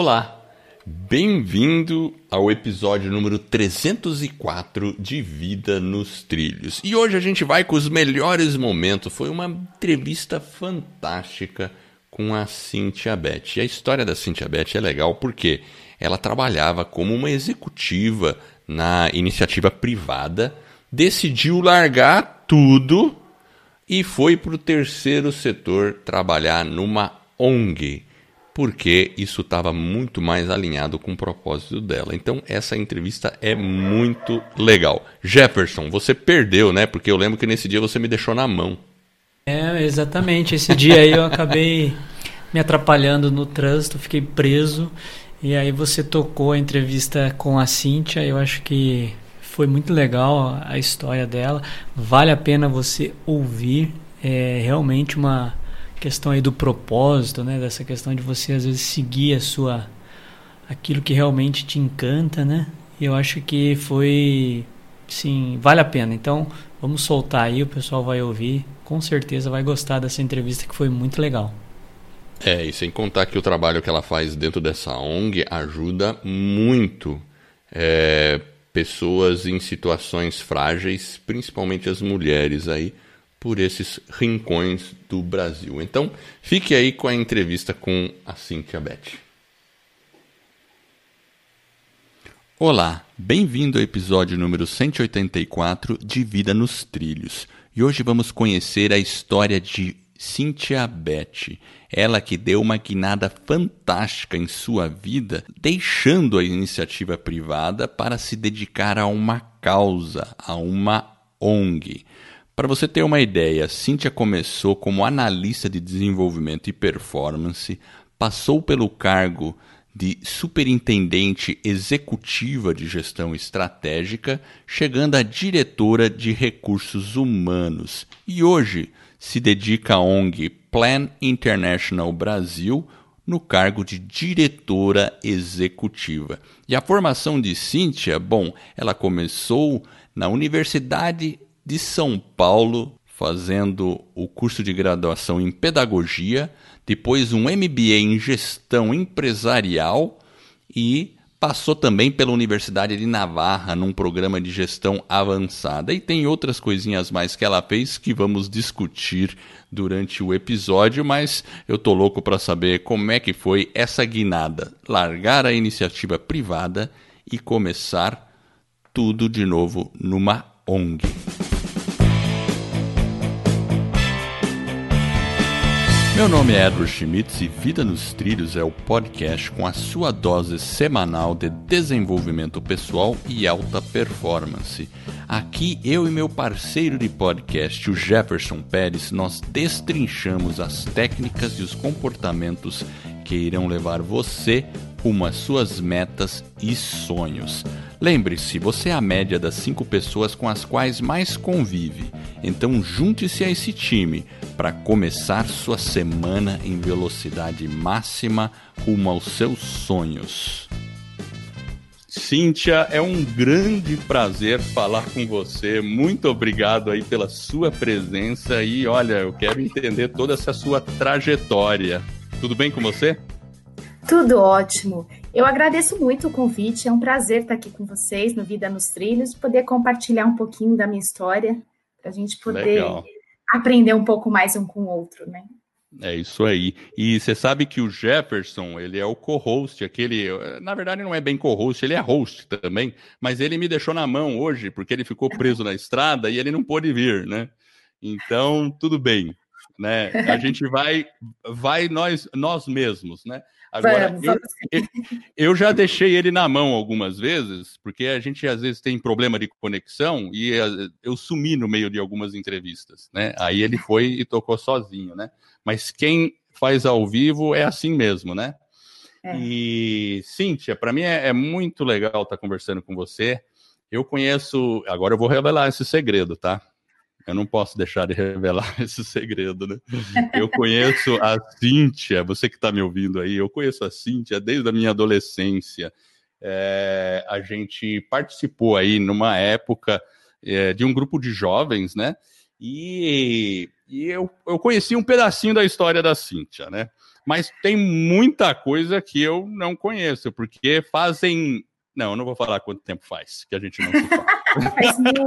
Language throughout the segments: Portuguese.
Olá, bem-vindo ao episódio número 304 de Vida nos Trilhos. E hoje a gente vai com os melhores momentos. Foi uma entrevista fantástica com a Cintia Beth. E a história da Cintia Beth é legal porque ela trabalhava como uma executiva na iniciativa privada, decidiu largar tudo e foi para o terceiro setor trabalhar numa ONG, porque isso estava muito mais alinhado com o propósito dela. Então, essa entrevista é muito legal. Jefferson, você perdeu, né? Porque eu lembro que nesse dia você me deixou na mão. É, exatamente. Esse dia aí eu acabei me atrapalhando no trânsito, fiquei preso. E aí você tocou a entrevista com a Cíntia, eu acho que foi muito legal a história dela. Vale a pena você ouvir. É realmente uma questão aí do propósito, né? Dessa questão de você às vezes seguir a sua aquilo que realmente te encanta, né? E eu acho que foi sim, vale a pena. Então, vamos soltar aí, o pessoal vai ouvir, com certeza vai gostar dessa entrevista que foi muito legal. É, e sem contar que o trabalho que ela faz dentro dessa ONG ajuda muito é, pessoas em situações frágeis, principalmente as mulheres aí, por esses rincões do Brasil. Então, fique aí com a entrevista com a Cíntia Beth. Olá, bem-vindo ao episódio número 184 de Vida nos Trilhos. E hoje vamos conhecer a história de Cíntia Beth, ela que deu uma guinada fantástica em sua vida, deixando a iniciativa privada para se dedicar a uma causa, a uma ONG. Para você ter uma ideia, Cíntia começou como analista de desenvolvimento e performance, passou pelo cargo de superintendente executiva de gestão estratégica, chegando a diretora de recursos humanos. E hoje se dedica à ONG Plan International Brasil no cargo de diretora executiva. E a formação de Cíntia, bom, ela começou na Universidade de São Paulo, fazendo o curso de graduação em pedagogia, depois um MBA em gestão empresarial e Passou também pela Universidade de Navarra num programa de gestão avançada e tem outras coisinhas mais que ela fez que vamos discutir durante o episódio, mas eu tô louco para saber como é que foi essa guinada, largar a iniciativa privada e começar tudo de novo numa ONG. Meu nome é Edward Schmitz e Vida nos Trilhos é o podcast com a sua dose semanal de desenvolvimento pessoal e alta performance. Aqui eu e meu parceiro de podcast, o Jefferson Pérez, nós destrinchamos as técnicas e os comportamentos que irão levar você rumo às suas metas e sonhos. Lembre-se, você é a média das cinco pessoas com as quais mais convive. Então junte-se a esse time para começar sua semana em velocidade máxima rumo aos seus sonhos. Cíntia, é um grande prazer falar com você. Muito obrigado aí pela sua presença e olha, eu quero entender toda essa sua trajetória. Tudo bem com você? Tudo ótimo. Eu agradeço muito o convite. É um prazer estar aqui com vocês no Vida nos Trilhos, poder compartilhar um pouquinho da minha história, para a gente poder Legal. aprender um pouco mais um com o outro, né? É isso aí. E você sabe que o Jefferson, ele é o co-host, aquele. Na verdade, não é bem co-host, ele é host também, mas ele me deixou na mão hoje, porque ele ficou preso na estrada e ele não pôde vir, né? Então, tudo bem. Né? A gente vai, vai nós, nós mesmos, né? Agora, vamos, vamos. Eu, eu, já deixei ele na mão algumas vezes, porque a gente às vezes tem problema de conexão e eh, eu sumi no meio de algumas entrevistas, né? Aí ele foi e tocou sozinho, né? Mas quem faz ao vivo é assim mesmo, né? É. E, Cíntia, para mim é, é muito legal estar conversando com você. Eu conheço, agora eu vou revelar esse segredo, tá? Eu não posso deixar de revelar esse segredo, né? Eu conheço a Cíntia, você que está me ouvindo aí, eu conheço a Cíntia desde a minha adolescência. É, a gente participou aí numa época é, de um grupo de jovens, né? E, e eu, eu conheci um pedacinho da história da Cíntia, né? Mas tem muita coisa que eu não conheço, porque fazem. Não, eu não vou falar quanto tempo faz, que a gente não se fala. faz muito.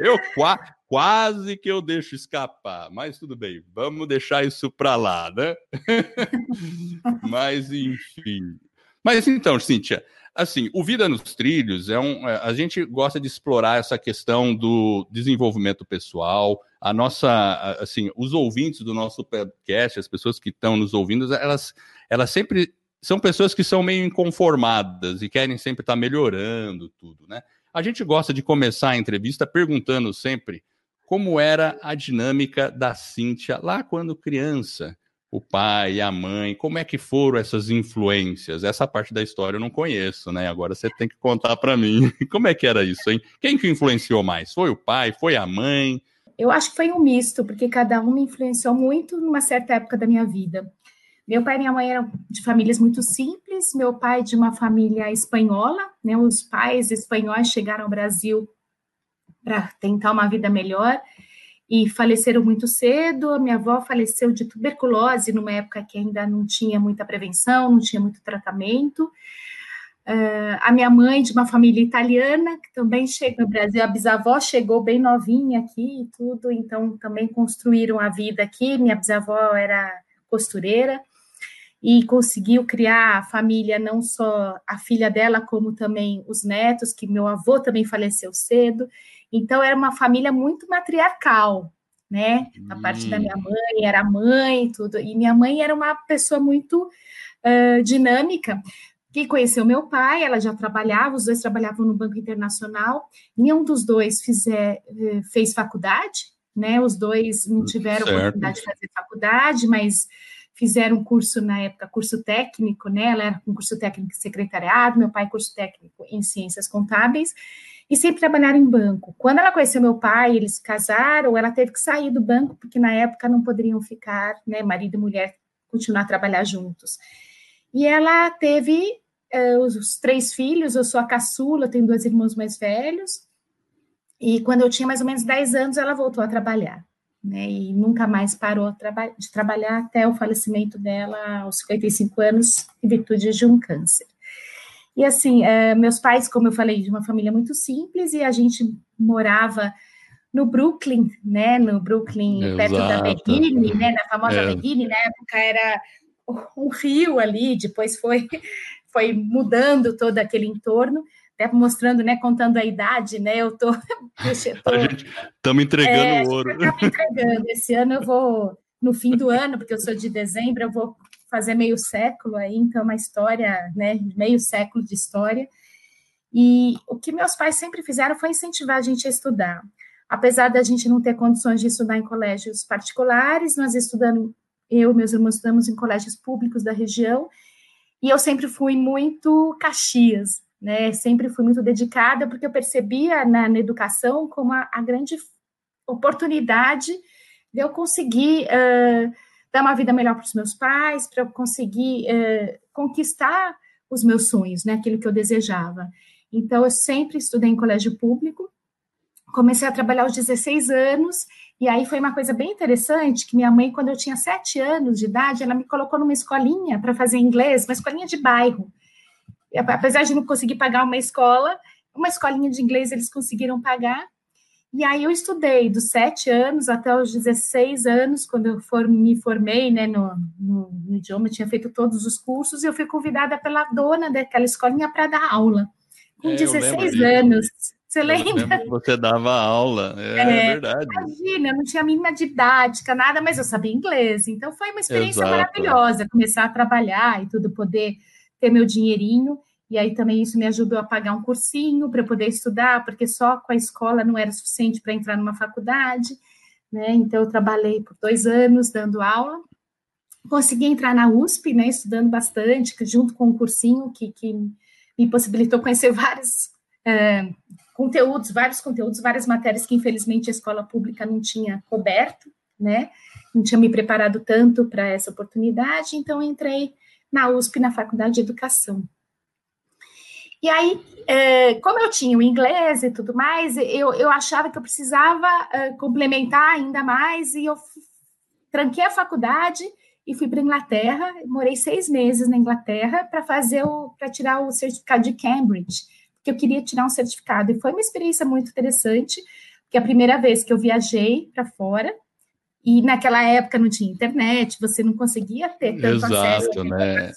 eu qua, quase que eu deixo escapar, mas tudo bem, vamos deixar isso para lá, né? mas enfim. Mas então, Cíntia, assim, o Vida nos Trilhos é um. É, a gente gosta de explorar essa questão do desenvolvimento pessoal. A nossa, assim, os ouvintes do nosso podcast, as pessoas que estão nos ouvindo, elas, elas sempre são pessoas que são meio inconformadas e querem sempre estar melhorando tudo, né? A gente gosta de começar a entrevista perguntando sempre como era a dinâmica da Cíntia lá quando criança o pai, a mãe, como é que foram essas influências? Essa parte da história eu não conheço, né? Agora você tem que contar para mim. Como é que era isso, hein? Quem que influenciou mais? Foi o pai? Foi a mãe? Eu acho que foi um misto, porque cada um me influenciou muito numa certa época da minha vida. Meu pai e minha mãe eram de famílias muito simples, meu pai de uma família espanhola, né? Os pais espanhóis chegaram ao Brasil para tentar uma vida melhor e faleceram muito cedo. Minha avó faleceu de tuberculose numa época que ainda não tinha muita prevenção, não tinha muito tratamento. Uh, a minha mãe, de uma família italiana, que também chegou no Brasil, a bisavó chegou bem novinha aqui e tudo, então também construíram a vida aqui. Minha bisavó era costureira e conseguiu criar a família, não só a filha dela, como também os netos, que meu avô também faleceu cedo. Então, era uma família muito matriarcal, né? A hum. parte da minha hum. mãe, era mãe, tudo. E minha mãe era uma pessoa muito uh, dinâmica, que conheceu meu pai, ela já trabalhava, os dois trabalhavam no Banco Internacional, nenhum dos dois fizer, fez faculdade, né? Os dois não tiveram certo. oportunidade de fazer faculdade, mas fizeram curso na época, curso técnico, né? Ela era um curso técnico em secretariado, meu pai curso técnico em ciências contábeis, e sempre trabalharam em banco. Quando ela conheceu meu pai, eles se casaram, ela teve que sair do banco, porque na época não poderiam ficar, né, marido e mulher, continuar a trabalhar juntos. E ela teve uh, os, os, três filhos, eu sou a caçula, tenho dois irmãos mais velhos, e quando eu tinha mais ou menos 10 anos, ela voltou a trabalhar, né, e nunca mais parou de trabalhar até o falecimento dela aos 55 anos, em virtude de um câncer. E assim, é, meus pais, como eu falei, de uma família muito simples, e a gente morava no Brooklyn, né? No Brooklyn, Exato. perto da Begine, né? Na famosa é. Begine, na época era um rio ali, depois foi, foi mudando todo aquele entorno, até mostrando, né? Contando a idade, né? Eu tô. Estamos entregando é, ouro. Estamos entregando. Esse ano eu vou, no fim do ano, porque eu sou de dezembro, eu vou fazer meio século aí, então é uma história, né, meio século de história. E o que meus pais sempre fizeram foi incentivar a gente a estudar. Apesar da gente não ter condições de estudar em colégios particulares, nós estudamos, eu e meus irmãos estudamos em colégios públicos da região, e eu sempre fui muito Caxias, né? Sempre fui muito dedicada, porque eu percebia na, na educação como a, a, grande oportunidade de eu conseguir uh, dar uma vida melhor para os meus pais, para eu conseguir é, conquistar os meus sonhos, né, aquilo que eu desejava. Então, eu sempre estudei em colégio público, comecei a trabalhar aos 16 anos, e aí foi uma coisa bem interessante, que minha mãe, quando eu tinha 7 anos de idade, ela me colocou numa escolinha para fazer inglês, uma escolinha de bairro. Apesar de não conseguir pagar uma escola, uma escolinha de inglês eles conseguiram pagar, e aí eu estudei dos sete anos até os 16 anos, quando eu for, me formei né, no, no, no idioma, eu tinha feito todos os cursos, e eu fui convidada pela dona daquela escolinha para dar aula. Com é, 16 anos. Você lembra? Você dava aula, é, é, é, verdade. Imagina, eu não tinha a mínima didática, nada, mas eu sabia inglês. Então foi uma experiência Exato. maravilhosa começar a trabalhar e tudo, poder ter meu dinheirinho. E aí também isso me ajudou a pagar um cursinho para poder estudar, porque só com a escola não era suficiente para entrar numa faculdade, né? Então eu trabalhei por dois anos dando aula, consegui entrar na USP, né? Estudando bastante, junto com um cursinho que, que me possibilitou conhecer vários é, conteúdos, vários conteúdos, várias matérias que infelizmente a escola pública não tinha coberto, né? Não tinha me preparado tanto para essa oportunidade, então entrei na USP na Faculdade de Educação. E aí, é, como eu tinha o inglês e tudo mais, eu, eu achava que eu precisava é, complementar ainda mais, e eu tranquei a faculdade e fui para Inglaterra. Morei seis meses na Inglaterra para fazer o para tirar o certificado de Cambridge, porque eu queria tirar um certificado. E foi uma experiência muito interessante, porque é a primeira vez que eu viajei para fora. E naquela época não tinha internet, você não conseguia ter tanto Exato, acesso né?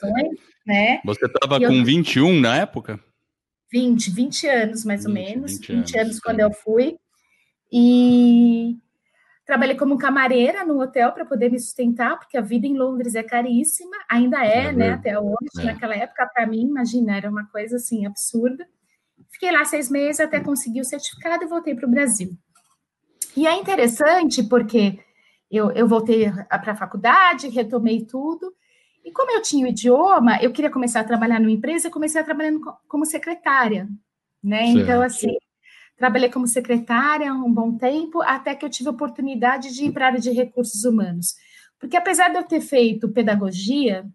né? Você estava com eu... 21 na época? 20, 20 anos mais 20, ou menos. 20 anos, 20 anos quando eu fui. E trabalhei como camareira no hotel para poder me sustentar, porque a vida em Londres é caríssima, ainda é, é né, até hoje. É. Naquela época, para mim, imagina, era uma coisa assim absurda. Fiquei lá seis meses até conseguir o certificado e voltei para o Brasil. E é interessante porque eu, eu voltei para a faculdade, retomei tudo, e como eu tinha o idioma, eu queria começar a trabalhar numa empresa, comecei a trabalhar como secretária, né? Certo. Então, assim, trabalhei como secretária um bom tempo, até que eu tive a oportunidade de ir para a área de recursos humanos. Porque apesar de eu ter feito pedagogia,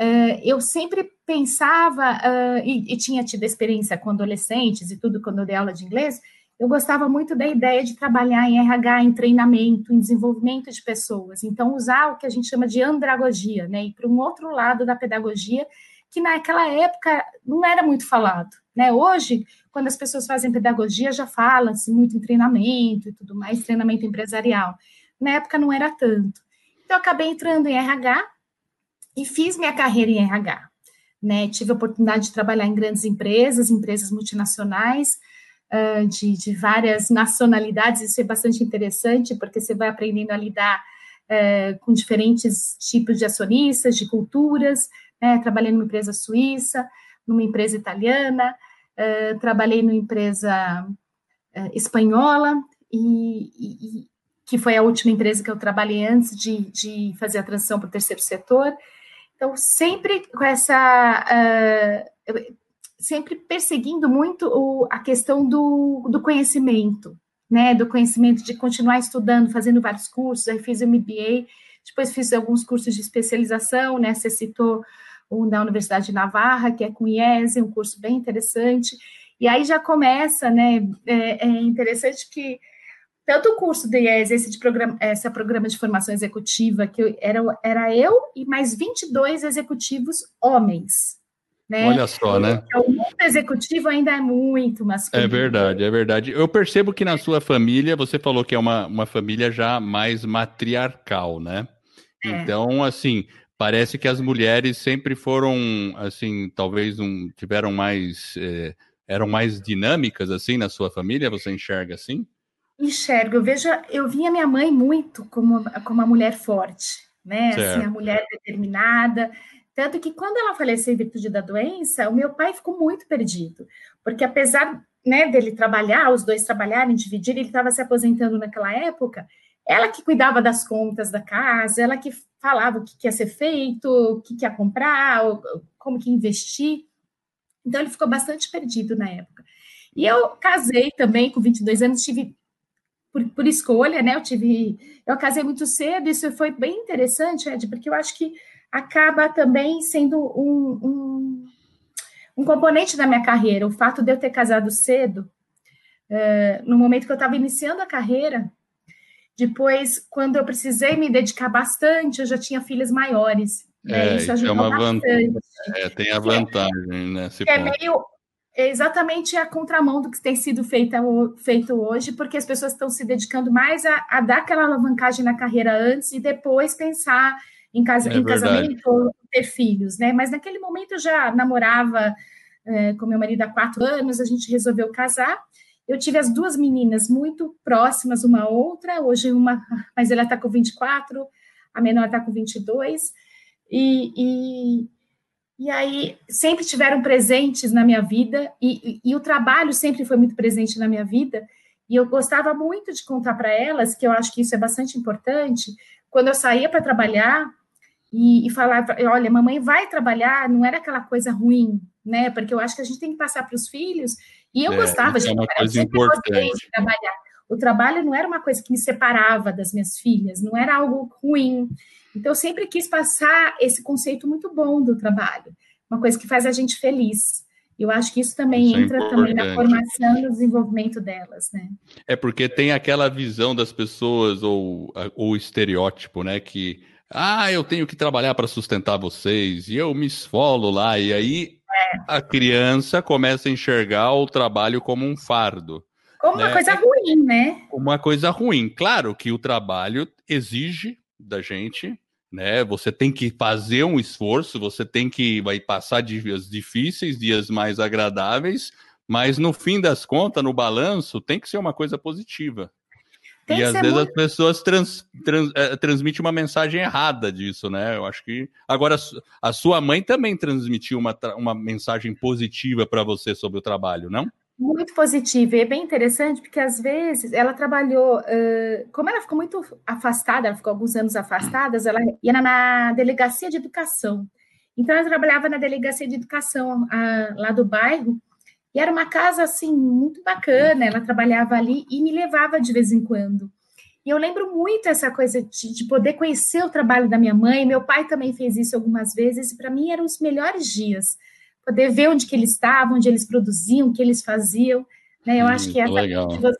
uh, eu sempre pensava, uh, e, e, tinha tido experiência com adolescentes e tudo, quando eu dei aula de inglês, eu gostava muito da ideia de trabalhar em RH, em treinamento, em desenvolvimento de pessoas. Então, usar o que a gente chama de andragogia, né? Ir para um outro lado da pedagogia, que naquela época não era muito falado. Né? Hoje, quando as pessoas fazem pedagogia, já fala-se muito em treinamento e tudo mais, treinamento empresarial. Na época não era tanto. Então, eu acabei entrando em RH e fiz minha carreira em RH. Né? Tive a oportunidade de trabalhar em grandes empresas, empresas multinacionais, uh, de, de, várias nacionalidades, isso é bastante interessante, porque você vai aprendendo a lidar uh, com diferentes tipos de acionistas, de culturas, né? trabalhei numa empresa suíça, numa empresa italiana, uh, trabalhei numa empresa espanhola, e, e, que foi a última empresa que eu trabalhei antes de, de fazer a transição para o terceiro setor. Então, sempre com essa sempre perseguindo muito o, a questão do, do conhecimento, né? Do conhecimento de continuar estudando, fazendo vários cursos. Aí fiz o MBA, depois fiz alguns cursos de especialização, né? Você citou um da Universidade de Navarra, que é com IESE, um curso bem interessante. E aí já começa, né? É, é interessante que tanto o curso do IES, esse, de programa, esse programa de formação executiva, que eu, era, era eu e mais 22 executivos homens, né? Olha só, né? O mundo executivo ainda é muito masculino. É verdade, é verdade. Eu percebo que na sua família, você falou que é uma, uma família já mais matriarcal, né? É. Então, assim, parece que as mulheres sempre foram, assim, talvez um, tiveram mais, é, eram mais dinâmicas, assim, na sua família, você enxerga assim? Enxergo, eu vejo, eu vi a minha mãe muito como, como uma mulher forte, né? Certo. Assim, a mulher determinada, tanto que quando ela faleceu em virtude da doença, o meu pai ficou muito perdido, porque apesar né, dele trabalhar, os dois trabalharem, dividir, ele estava se aposentando naquela época, ela que cuidava das contas da casa, ela que falava o que, que ia ser feito, o que, que ia comprar, como que investir. Então, ele ficou bastante perdido na época. E eu casei também com 22 anos, tive por, por escolha, né? Eu tive, eu casei muito cedo, isso foi bem interessante, Ed, porque eu acho que acaba também sendo um, um, um, componente da minha carreira. O fato de eu ter casado cedo, uh, no momento que eu estava iniciando a carreira, depois, quando eu precisei me dedicar bastante, eu já tinha filhas maiores. Né? É, Isso ajudou é uma vantagem. É, tem a vantagem, né? é meio é exatamente a contramão do que tem sido feita, feito hoje, porque as pessoas estão se dedicando mais a, a dar aquela alavancagem na carreira antes e depois pensar em, é em casamento ou ter filhos, né? Mas naquele momento eu já namorava é, com meu marido há quatro anos, a gente resolveu casar. Eu tive as duas meninas muito próximas uma outra, hoje uma, mas ela está com 24, a menor está com 22, e, e, e aí sempre tiveram presentes na minha vida, e, e, e o trabalho sempre foi muito presente na minha vida, e eu gostava muito de contar para elas, que eu acho que isso é bastante importante, quando eu saía para trabalhar, e, e falar, olha, mamãe vai trabalhar, não era aquela coisa ruim, né? Porque eu acho que a gente tem que passar para os filhos. E eu é, gostava de é trabalhar, importante. trabalhar. O trabalho não era uma coisa que me separava das minhas filhas, não era algo ruim. Então, eu sempre quis passar esse conceito muito bom do trabalho, uma coisa que faz a gente feliz. Eu acho que isso também isso é entra é também na formação e no desenvolvimento delas, né? É porque tem aquela visão das pessoas ou o estereótipo, né, que ah, eu tenho que trabalhar para sustentar vocês e eu me esfolo lá e aí é. a criança começa a enxergar o trabalho como um fardo. Como né? uma coisa ruim, né? Uma coisa ruim. Claro que o trabalho exige da gente né? Você tem que fazer um esforço, você tem que vai passar dias difíceis, dias mais agradáveis, mas no fim das contas, no balanço, tem que ser uma coisa positiva. Tem e às vezes muito... as pessoas trans, trans, é, transmitem uma mensagem errada disso, né? Eu acho que. Agora, a sua mãe também transmitiu uma, uma mensagem positiva para você sobre o trabalho, não? Muito positiva. E é bem interessante porque, às vezes, ela trabalhou. Uh, como ela ficou muito afastada, ela ficou alguns anos afastada, ela ia na delegacia de educação. Então, ela trabalhava na delegacia de educação uh, lá do bairro. E era uma casa, assim, muito bacana. Ela trabalhava ali e me levava de vez em quando. E eu lembro muito essa coisa de, de poder conhecer o trabalho da minha mãe. Meu pai também fez isso algumas vezes. E para mim eram os melhores dias poder ver onde que eles estavam, onde eles produziam, o que eles faziam. Né? Eu hum, acho que essa legal. de você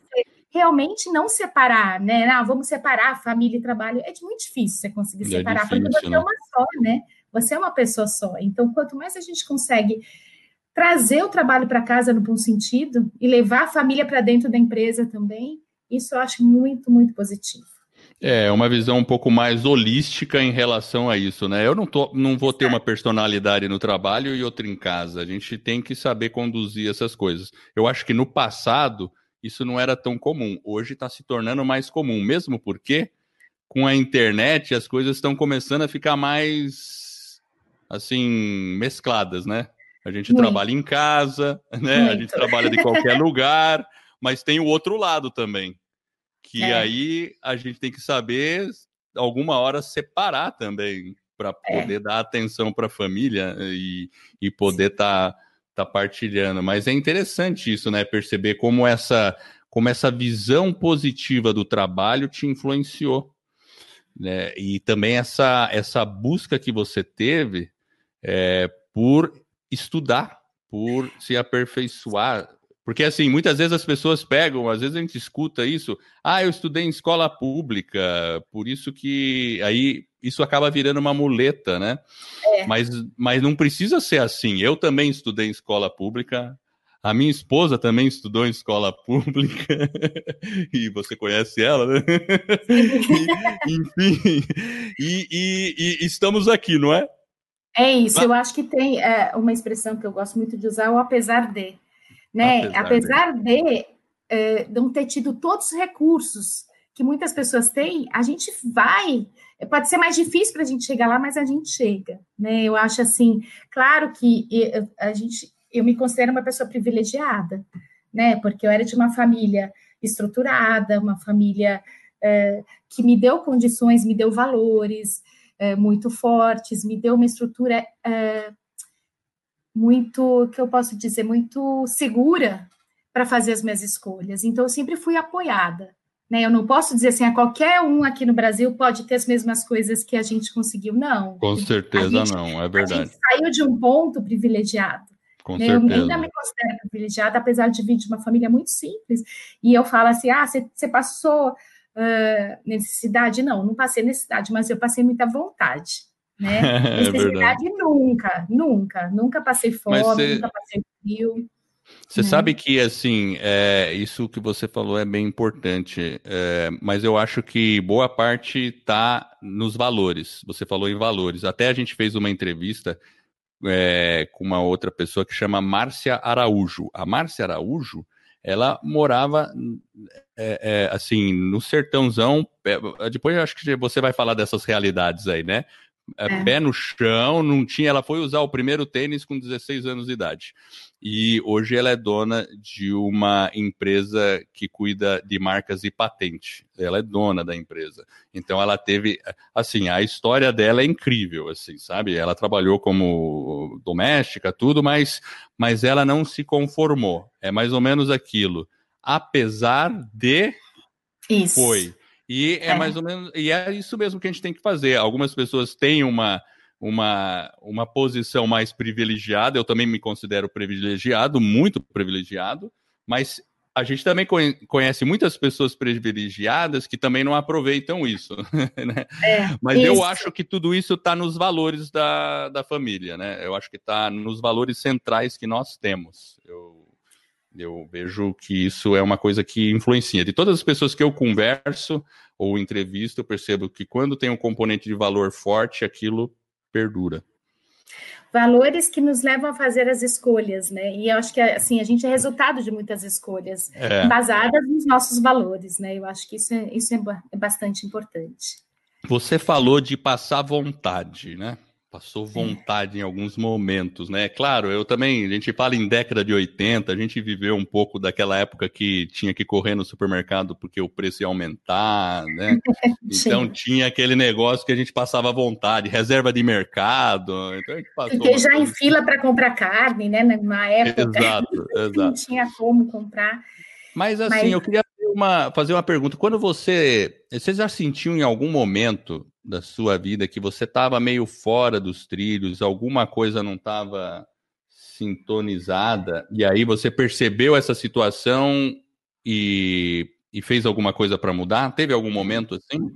realmente não separar, né? Ah, vamos separar família e trabalho. É muito difícil você conseguir é separar, difícil, porque você né? é uma só, né? Você é uma pessoa só. Então, quanto mais a gente consegue trazer o trabalho para casa no bom sentido e levar a família para dentro da empresa também, isso eu acho muito, muito positivo. É, uma visão um pouco mais holística em relação a isso, né? Eu não, tô, não vou ter uma personalidade no trabalho e outra em casa. A gente tem que saber conduzir essas coisas. Eu acho que no passado isso não era tão comum. Hoje está se tornando mais comum, mesmo porque com a internet as coisas estão começando a ficar mais assim mescladas, né? A gente Muito. trabalha em casa, né? Muito. A gente trabalha de qualquer lugar, mas tem o outro lado também que é. aí a gente tem que saber alguma hora separar também para é. poder é. dar atenção para a família e, e poder estar tá, tá partilhando. Mas é interessante isso, né? Perceber como essa como essa visão positiva do trabalho te influenciou. Né? E também essa, essa busca que você teve é, por estudar, por se aperfeiçoar, porque, assim, muitas vezes as pessoas pegam, às vezes a gente escuta isso, ah, eu estudei em escola pública, por isso que aí isso acaba virando uma muleta, né? É. Mas, mas não precisa ser assim. Eu também estudei em escola pública, a minha esposa também estudou em escola pública, e você conhece ela, né? e, enfim, e, e, e, estamos aqui, não é? É isso, eu acho que tem é, uma expressão que eu gosto muito de usar, o apesar de né? Apesar, Apesar de é, não ter tido todos os recursos que muitas pessoas têm, a gente vai. Pode ser mais difícil para a gente chegar lá, mas a gente chega, né? Eu acho assim, claro que a gente, eu me considero uma pessoa privilegiada, né? Porque eu era de uma família estruturada, uma família é, que me deu condições, me deu valores é, muito fortes, me deu uma estrutura é, muito, que eu posso dizer, muito segura para fazer as minhas escolhas. Então, eu sempre fui apoiada. Né? Eu não posso dizer assim, a qualquer um aqui no Brasil pode ter as mesmas coisas que a gente conseguiu, não. Com certeza gente, não, é verdade. A gente saiu de um ponto privilegiado. Com né? Eu ainda me considero privilegiada, apesar de vir de uma família muito simples. E eu falo assim, ah, você passou uh, necessidade? Não, não passei necessidade, mas eu passei muita vontade né? É Necessidade nunca, nunca, nunca passei fome, cê... nunca passei frio. Você né? sabe que, assim, é, isso que você falou é bem importante, é, mas eu acho que boa parte está nos valores. Você falou em valores. Até a gente fez uma entrevista é, com uma outra pessoa que chama Márcia Araújo. A Márcia Araújo, ela morava, é, é, assim, no sertãozão. É, depois eu acho que você vai falar dessas realidades aí, né? É, é. pé no chão, não tinha. Ela foi usar o primeiro tênis com 16 anos de idade. E hoje ela é dona de uma empresa que cuida de marcas e patente. Ela é dona da empresa. Então ela teve, assim, a história dela é incrível, assim, sabe? Ela trabalhou como doméstica, tudo, mas, mas ela não se conformou. É mais ou menos aquilo. Apesar de Isso. foi e é, é, mais ou menos, e é isso mesmo que a gente tem que fazer. Algumas pessoas têm uma, uma, uma posição mais privilegiada. Eu também me considero privilegiado, muito privilegiado, mas a gente também conhece muitas pessoas privilegiadas que também não aproveitam isso, né? É, Mas isso. eu acho que tudo isso está nos valores da, da família, né? Eu acho que está nos valores centrais que nós temos. Eu, eu vejo que isso é uma coisa que influencia. De todas as pessoas que eu converso ou entrevisto, eu percebo que quando tem um componente de valor forte, aquilo perdura valores que nos levam a fazer as escolhas, né? E eu acho que assim a gente é resultado de muitas escolhas é. baseadas nos nossos valores, né? Eu acho que isso é, isso é, é bastante importante. Você falou de passar vontade, né? Passou vontade é. em alguns momentos, né? Claro, eu também, a gente fala em década de 80, a gente viveu um pouco daquela época que tinha que correr no supermercado porque o preço ia aumentar, né? então tinha aquele negócio que a gente passava vontade, reserva de mercado. Então a gente passou Fiquei já em fila para comprar carne, né? Na época. Exato, exato. Não tinha como comprar. Mas assim, Mas... eu queria uma, fazer uma pergunta. Quando você. Você já sentiu em algum momento da sua vida que você estava meio fora dos trilhos, alguma coisa não estava sintonizada, e aí você percebeu essa situação e, e fez alguma coisa para mudar? Teve algum momento assim?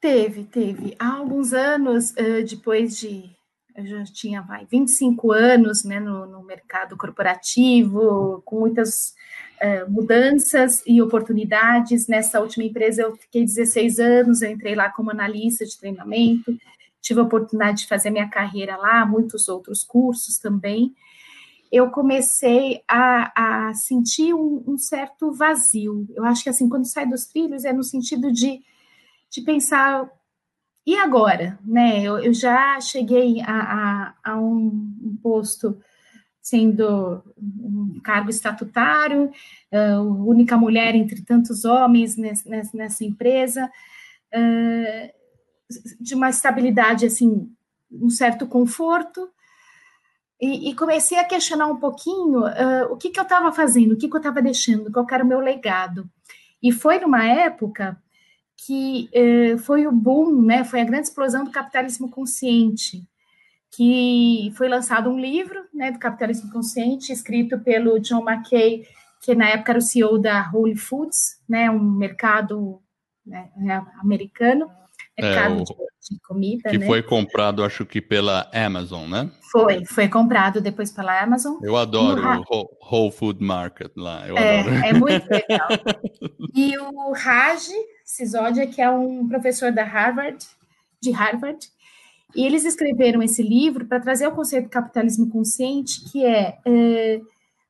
Teve, teve. Há alguns anos, depois de. Eu já tinha vai, 25 anos né, no, no mercado corporativo, com muitas uh, mudanças e oportunidades. Nessa última empresa eu fiquei 16 anos, eu entrei lá como analista de treinamento, tive a oportunidade de fazer minha carreira lá, muitos outros cursos também. Eu comecei a, a sentir um, um, certo vazio. Eu acho que assim, quando sai dos trilhos, é no sentido de, de pensar e agora, né? Eu, eu já cheguei a, a, a um, um, posto sendo um cargo estatutário, uh, única mulher entre tantos homens nessa, nessa empresa, uh, de uma estabilidade, assim, um certo conforto, e, e comecei a questionar um pouquinho uh, o que, que eu estava fazendo, o que, que eu estava deixando, qual era o meu legado. E foi numa época que foi o boom, né, foi a grande explosão do capitalismo consciente, que foi lançado um livro né, do capitalismo consciente, escrito pelo John McKay, que na época era o CEO da Whole Foods, né, um mercado né, americano, mercado é, o, de, comida. Que né? foi comprado, acho que pela Amazon, né? Foi, foi comprado depois pela Amazon. Eu adoro o Whole Food Market lá. Eu é, adoro. é muito legal. e o Raj Sisodia, que é um professor da Harvard, de Harvard, e eles escreveram esse livro para trazer o conceito do capitalismo consciente, que é, é,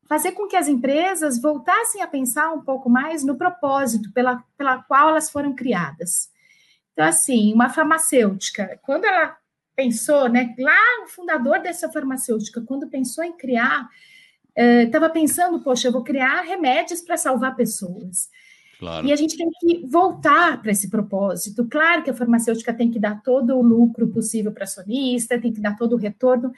fazer com que as empresas voltassem a pensar um pouco mais no propósito pela, pela qual elas foram criadas. Então, assim, uma farmacêutica, quando ela pensou, né, lá o fundador dessa farmacêutica, quando pensou em criar, estava é, pensando, poxa, eu vou criar remédios para salvar pessoas. Claro. E a gente tem que voltar para esse propósito. Claro que a farmacêutica tem que dar todo o lucro possível para a acionista, tem que dar todo o retorno,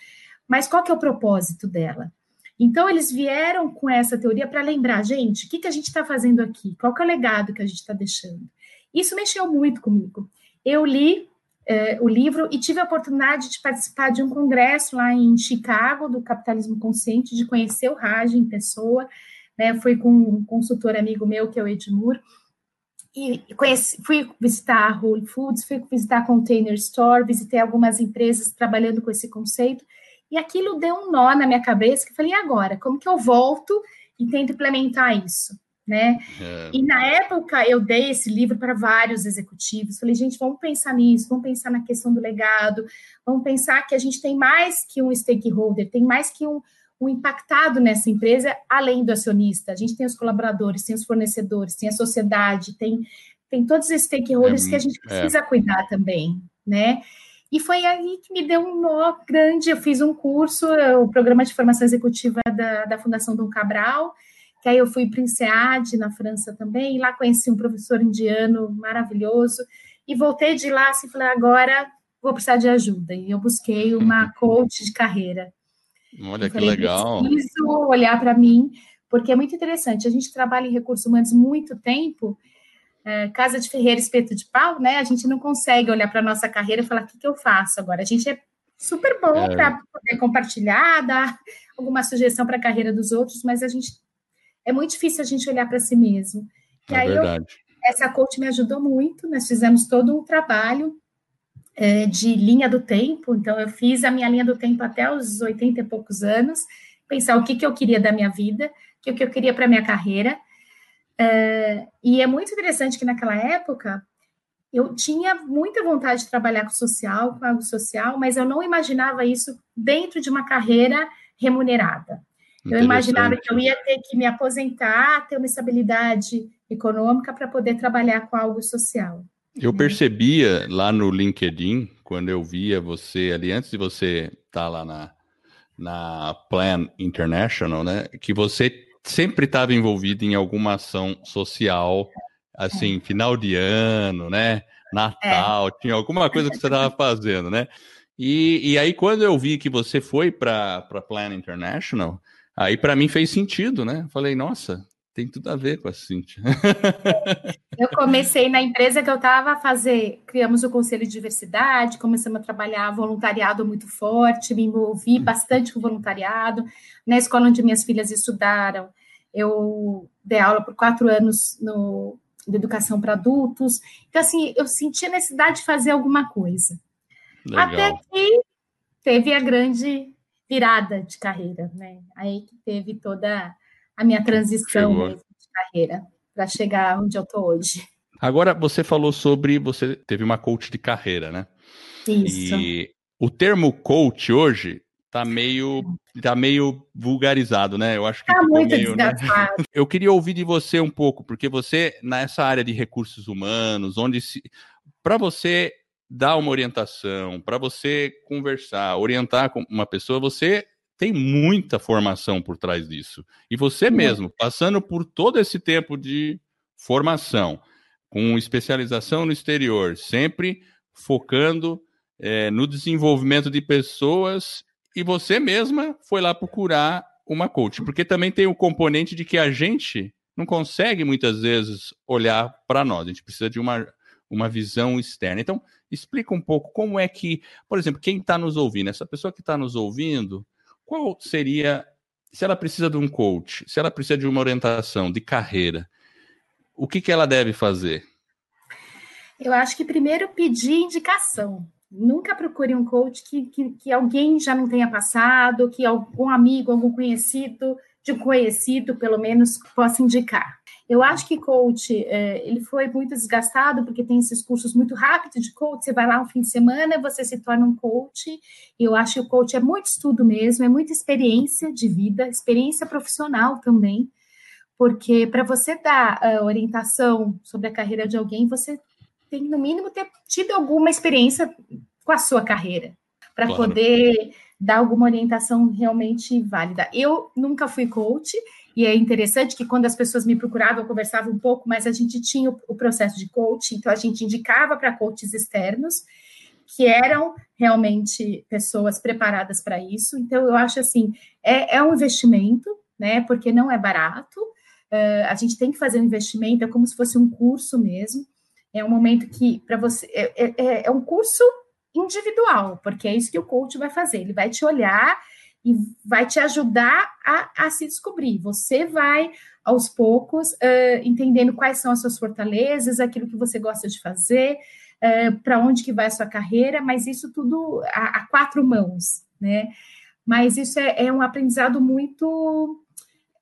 mas qual que é o propósito dela? Então, eles vieram com essa teoria para lembrar, gente, o que, que a gente está fazendo aqui? Qual que é o legado que a gente está deixando? Isso mexeu muito comigo. Eu li eh, o livro e tive a oportunidade de participar de um congresso lá em Chicago, do Capitalismo Consciente, de conhecer o Raj em pessoa, né? Fui com um consultor amigo meu, que é o Edmur, e conheci, fui visitar a Whole Foods, fui visitar a Container Store, visitei algumas empresas trabalhando com esse conceito, e aquilo deu um nó na minha cabeça, que eu falei, e agora? Como que eu volto e tento implementar isso? Né? É. E na época eu dei esse livro para vários executivos. Falei, gente, vamos pensar nisso, vamos pensar na questão do legado, vamos pensar que a gente tem mais que um stakeholder, tem mais que um, o impactado nessa empresa, além do acionista. A gente tem os colaboradores, tem os fornecedores, tem a sociedade, tem, tem todos esses stakeholders é, que a gente é. precisa é. cuidar também, né? E foi aí que me deu um nó grande. Eu fiz um curso, o programa de formação executiva da, da Fundação Dom Cabral, que aí eu fui para o INSEAD, na França também, e lá conheci um professor indiano maravilhoso, e voltei de lá assim, falei, agora vou precisar de ajuda. E eu busquei uma coach de carreira. Olha eu que falei, legal. Preciso olhar para mim, porque é muito interessante. A gente trabalha em recursos humanos muito tempo, é, casa de ferreiro, espeto de pau, né? A gente não consegue olhar para a nossa carreira e falar o que, que eu faço agora. A gente é super bom é. para poder compartilhar, dar alguma sugestão para a carreira dos outros, mas a gente é muito difícil a gente olhar para si mesmo. E é aí. Eu, essa coach me ajudou muito. Nós fizemos todo um trabalho é, de linha do tempo. Então eu fiz a minha linha do tempo até os 80 e poucos anos, pensar o que, que eu queria da minha vida, o que, eu queria para minha carreira. É, e é muito interessante que naquela época eu tinha muita vontade de trabalhar com social, com algo social, mas eu não imaginava isso dentro de uma carreira remunerada. Eu imaginava que eu ia ter que me aposentar, ter uma estabilidade econômica para poder trabalhar com algo social. Eu percebia lá no LinkedIn, quando eu via você ali, antes de você estar tá lá na, na Plan International, né, que você sempre estava envolvido em alguma ação social assim, é. final de ano, né? Natal, é. tinha alguma coisa que você estava fazendo, né? E, e aí, quando eu vi que você foi para a Plan International, aí para mim fez sentido, né? Falei, nossa, tem tudo a ver com a Cintia. Eu comecei na empresa que eu estava a fazer, criamos o Conselho de Diversidade, começamos a trabalhar voluntariado muito forte, me envolvi uhum. bastante com voluntariado. Na escola onde minhas filhas estudaram, eu dei aula por quatro anos no de educação para adultos. Então, assim, eu senti a necessidade de fazer alguma coisa. Legal. Até que teve a grande virada de carreira, né? Aí que teve toda a minha transição de carreira para chegar onde eu estou hoje. Agora, você falou sobre. Você teve uma coach de carreira, né? Isso. E o termo coach hoje tá meio tá meio vulgarizado, né? Eu acho que tá muito meio, né? Eu queria ouvir de você um pouco, porque você nessa área de recursos humanos, onde se para você dar uma orientação, para você conversar, orientar com uma pessoa, você tem muita formação por trás disso. E você mesmo, passando por todo esse tempo de formação, com especialização no exterior, sempre focando é, no desenvolvimento de pessoas e você mesma foi lá procurar uma coach, porque também tem o componente de que a gente não consegue muitas vezes olhar para nós, a gente precisa de uma, uma visão externa. Então, explica um pouco como é que, por exemplo, quem está nos ouvindo, essa pessoa que está nos ouvindo, qual seria, se ela precisa de um coach, se ela precisa de uma orientação de carreira, o que, que ela deve fazer? Eu acho que primeiro pedir indicação. Nunca procure um coach que, que, que, alguém já não tenha passado, que algum amigo, algum conhecido, de um conhecido, pelo menos, possa indicar. Eu acho que coach, é, ele foi muito desgastado, porque tem esses cursos muito rápidos de coach, você vai lá um fim de semana, você se torna um coach, e eu acho que o coach é muito estudo mesmo, é muita experiência de vida, experiência profissional também, porque para você dar uh, orientação sobre a carreira de alguém, você tem no mínimo ter tido alguma experiência com a sua carreira para claro. poder dar alguma orientação realmente válida. Eu nunca fui coach e é interessante que quando as pessoas me procuravam, eu conversava um pouco, mas a gente tinha o, processo de coaching, então a gente indicava para coaches externos que eram realmente pessoas preparadas para isso. Então eu acho assim, é, é um investimento, né? Porque não é barato. Uh, a gente tem que fazer um investimento, é como se fosse um curso mesmo. É um momento que, para você, é, é, é, é um curso individual, porque é isso que o coach vai fazer. Ele vai te olhar e vai te ajudar a, a se descobrir. Você vai, aos poucos, uh, entendendo quais são as suas fortalezas, aquilo que você gosta de fazer, uh, para onde que vai a sua carreira, mas isso tudo a, a quatro mãos, né? Mas isso é, é um aprendizado muito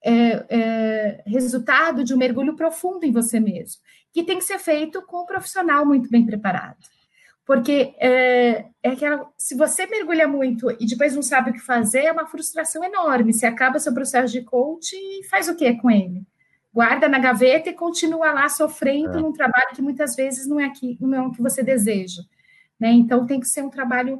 é, é, resultado de um mergulho profundo em você mesmo que tem que ser feito com um profissional muito bem preparado. Porque é, é que se você mergulha muito e depois não sabe o que fazer, é uma frustração enorme. Você acaba seu processo de coach e faz o que com ele? Guarda na gaveta e continua lá sofrendo é. um trabalho que muitas vezes não é, aqui, não é o que você deseja. Né? Então tem que ser um trabalho.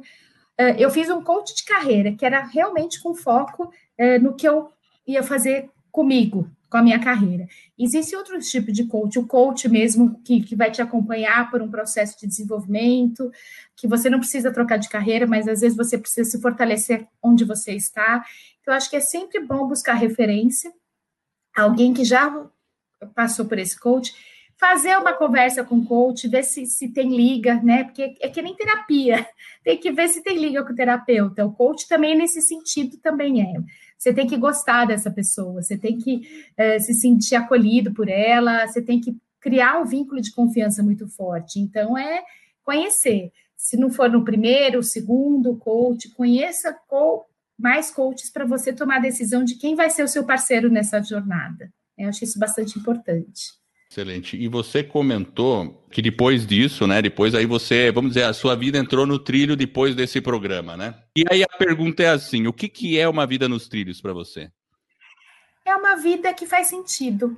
Uh, eu fiz um coach de carreira que era realmente com foco uh, no que eu ia fazer comigo, com a minha carreira. Existe outro tipo de coach, o coach mesmo que, que vai te acompanhar por um processo de desenvolvimento, que você não precisa trocar de carreira, mas às vezes você precisa se fortalecer onde você está. Então, acho que é sempre bom buscar referência, alguém que já passou por esse coach, fazer uma conversa com o coach, ver se, se tem liga, né? Porque é que nem terapia, tem que ver se tem liga com o terapeuta. O coach também, nesse sentido, também é. Você tem que gostar dessa pessoa, você tem que é, se sentir acolhido por ela, você tem que criar um vínculo de confiança muito forte. Então, é conhecer. Se não for no primeiro, segundo coach, conheça mais coaches para você tomar a decisão de quem vai ser o seu parceiro nessa jornada. Eu acho isso bastante importante. Excelente. E você comentou que depois disso, né? Depois aí você, vamos dizer, a sua vida entrou no trilho depois desse programa, né? E aí a pergunta é assim: o que, que é uma vida nos trilhos para você? É uma vida que faz sentido.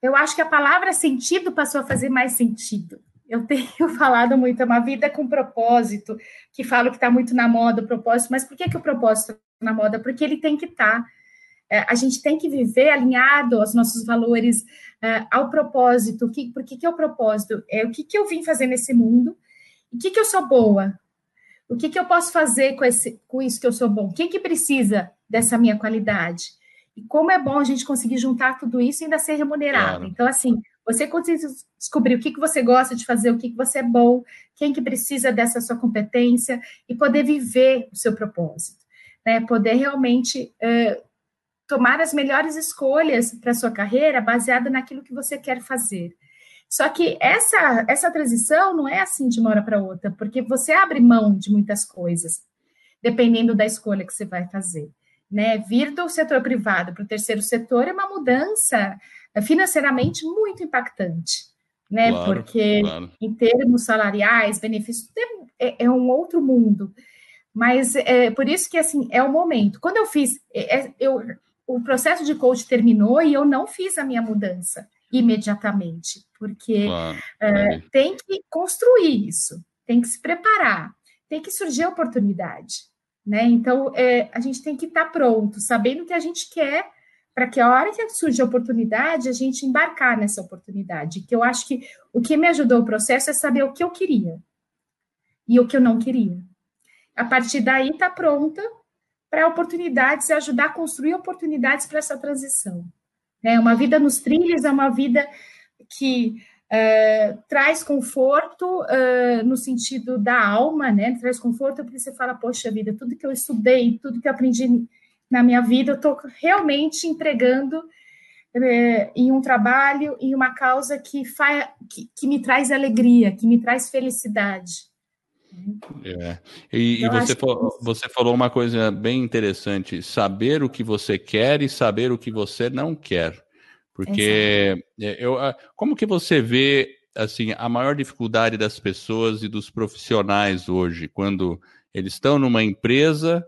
Eu acho que a palavra sentido passou a fazer mais sentido. Eu tenho falado muito, é uma vida com propósito, que falo que está muito na moda o propósito, mas por que, que o propósito está na moda? Porque ele tem que estar. Tá. É, a gente tem que viver alinhado aos nossos valores, é, ao propósito. Que, por que, que é o propósito? É o que, que eu vim fazer nesse mundo, e o que, que eu sou boa? O que, que eu posso fazer com, esse, com isso que eu sou bom? Quem que precisa dessa minha qualidade? E como é bom a gente conseguir juntar tudo isso e ainda ser remunerado. Claro. Então, assim, você conseguir descobrir o que, que você gosta de fazer, o que, que você é bom, quem que precisa dessa sua competência e poder viver o seu propósito, né? Poder realmente uh, tomar as melhores escolhas para a sua carreira baseada naquilo que você quer fazer. Só que essa, essa transição não é assim de uma hora para outra, porque você abre mão de muitas coisas, dependendo da escolha que você vai fazer. Né? Vir do setor privado para o terceiro setor é uma mudança financeiramente muito impactante, né? Claro, Porque claro. em termos salariais, benefícios, é, é, um outro mundo. Mas é por isso que assim é o momento. Quando eu fiz, é, é, eu, o processo de coach terminou e eu não fiz a minha mudança imediatamente, porque claro, é, tem que construir isso, tem que se preparar, tem que surgir a oportunidade, né? Então é, a gente tem que estar tá pronto, sabendo o que a gente quer para que a hora que surge a oportunidade, a gente embarcar nessa oportunidade. Que eu acho que o que me ajudou o processo é saber o que eu queria e o que eu não queria. A partir daí, está pronta para oportunidades e ajudar a construir oportunidades para essa transição. Né? Uma vida nos trilhos é uma vida que uh, traz conforto uh, no sentido da alma, né? Traz conforto porque você fala, poxa vida, tudo que eu estudei, tudo que eu aprendi na minha vida, eu estou realmente entregando é, em um trabalho, em uma causa que, fa, que, que, me traz alegria, que me traz felicidade. É. E, e você, falou, você falou uma coisa bem interessante: saber o que você quer e saber o que você não quer. Porque é, eu, como que você vê assim a maior dificuldade das pessoas e dos profissionais hoje quando eles estão numa empresa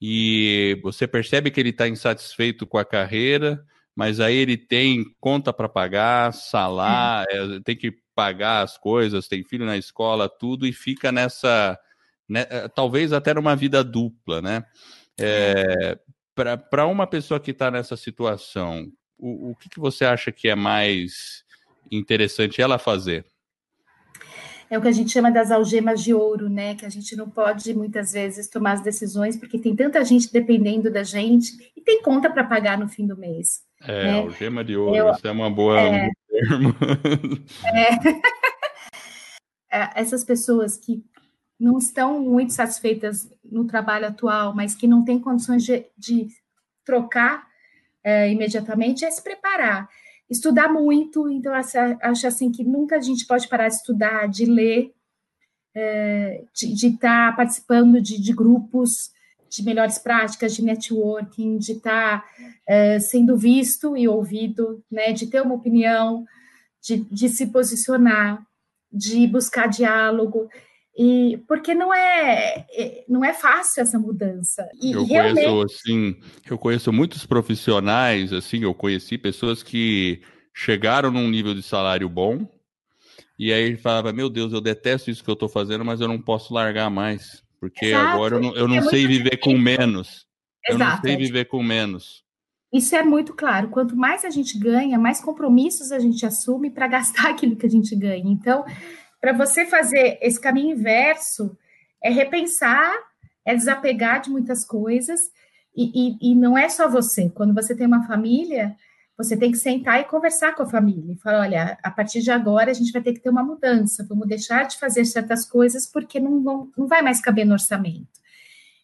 e você percebe que ele está insatisfeito com a carreira, mas aí ele tem conta para pagar, salário, é. tem que pagar as coisas, tem filho na escola, tudo, e fica nessa, né, é, talvez até numa vida dupla, né? É, para uma pessoa que está nessa situação, o, o que, que você acha que é mais interessante ela fazer? é o que a gente chama das algemas de ouro, né? Que a gente não pode muitas vezes tomar as decisões porque tem tanta gente dependendo da gente e tem conta para pagar no fim do mês. É, né? algema de ouro, Eu, isso é uma boa é, um termo. É, é, essas pessoas que não estão muito satisfeitas no trabalho atual, mas que não têm condições de, de trocar é, imediatamente, é se preparar estudar muito, então acho assim que nunca a gente pode parar de estudar, de ler, é, de estar tá participando de, de, grupos de melhores práticas, de networking, de estar tá, é, sendo visto e ouvido, né, de ter uma opinião, de, de se posicionar, de buscar diálogo. E porque não é, é não é fácil essa mudança. E eu realmente... conheço assim, eu conheço muitos profissionais assim, eu conheci pessoas que chegaram num nível de salário bom e aí falava, meu Deus, eu detesto isso que eu estou fazendo, mas eu não posso largar mais, porque Exato. agora eu não, eu não é sei viver com menos. Exato. Eu não sei viver com menos. Isso é muito claro. Quanto mais a gente ganha, mais compromissos a gente assume para gastar aquilo que a gente ganha. Então, para você fazer esse caminho inverso, é repensar, é desapegar de muitas coisas, e, e, e, não é só você. Quando você tem uma família, você tem que sentar e conversar com a família e falar: olha, a partir de agora a gente vai ter que ter uma mudança, vamos deixar de fazer certas coisas porque não, não, não vai mais caber no orçamento.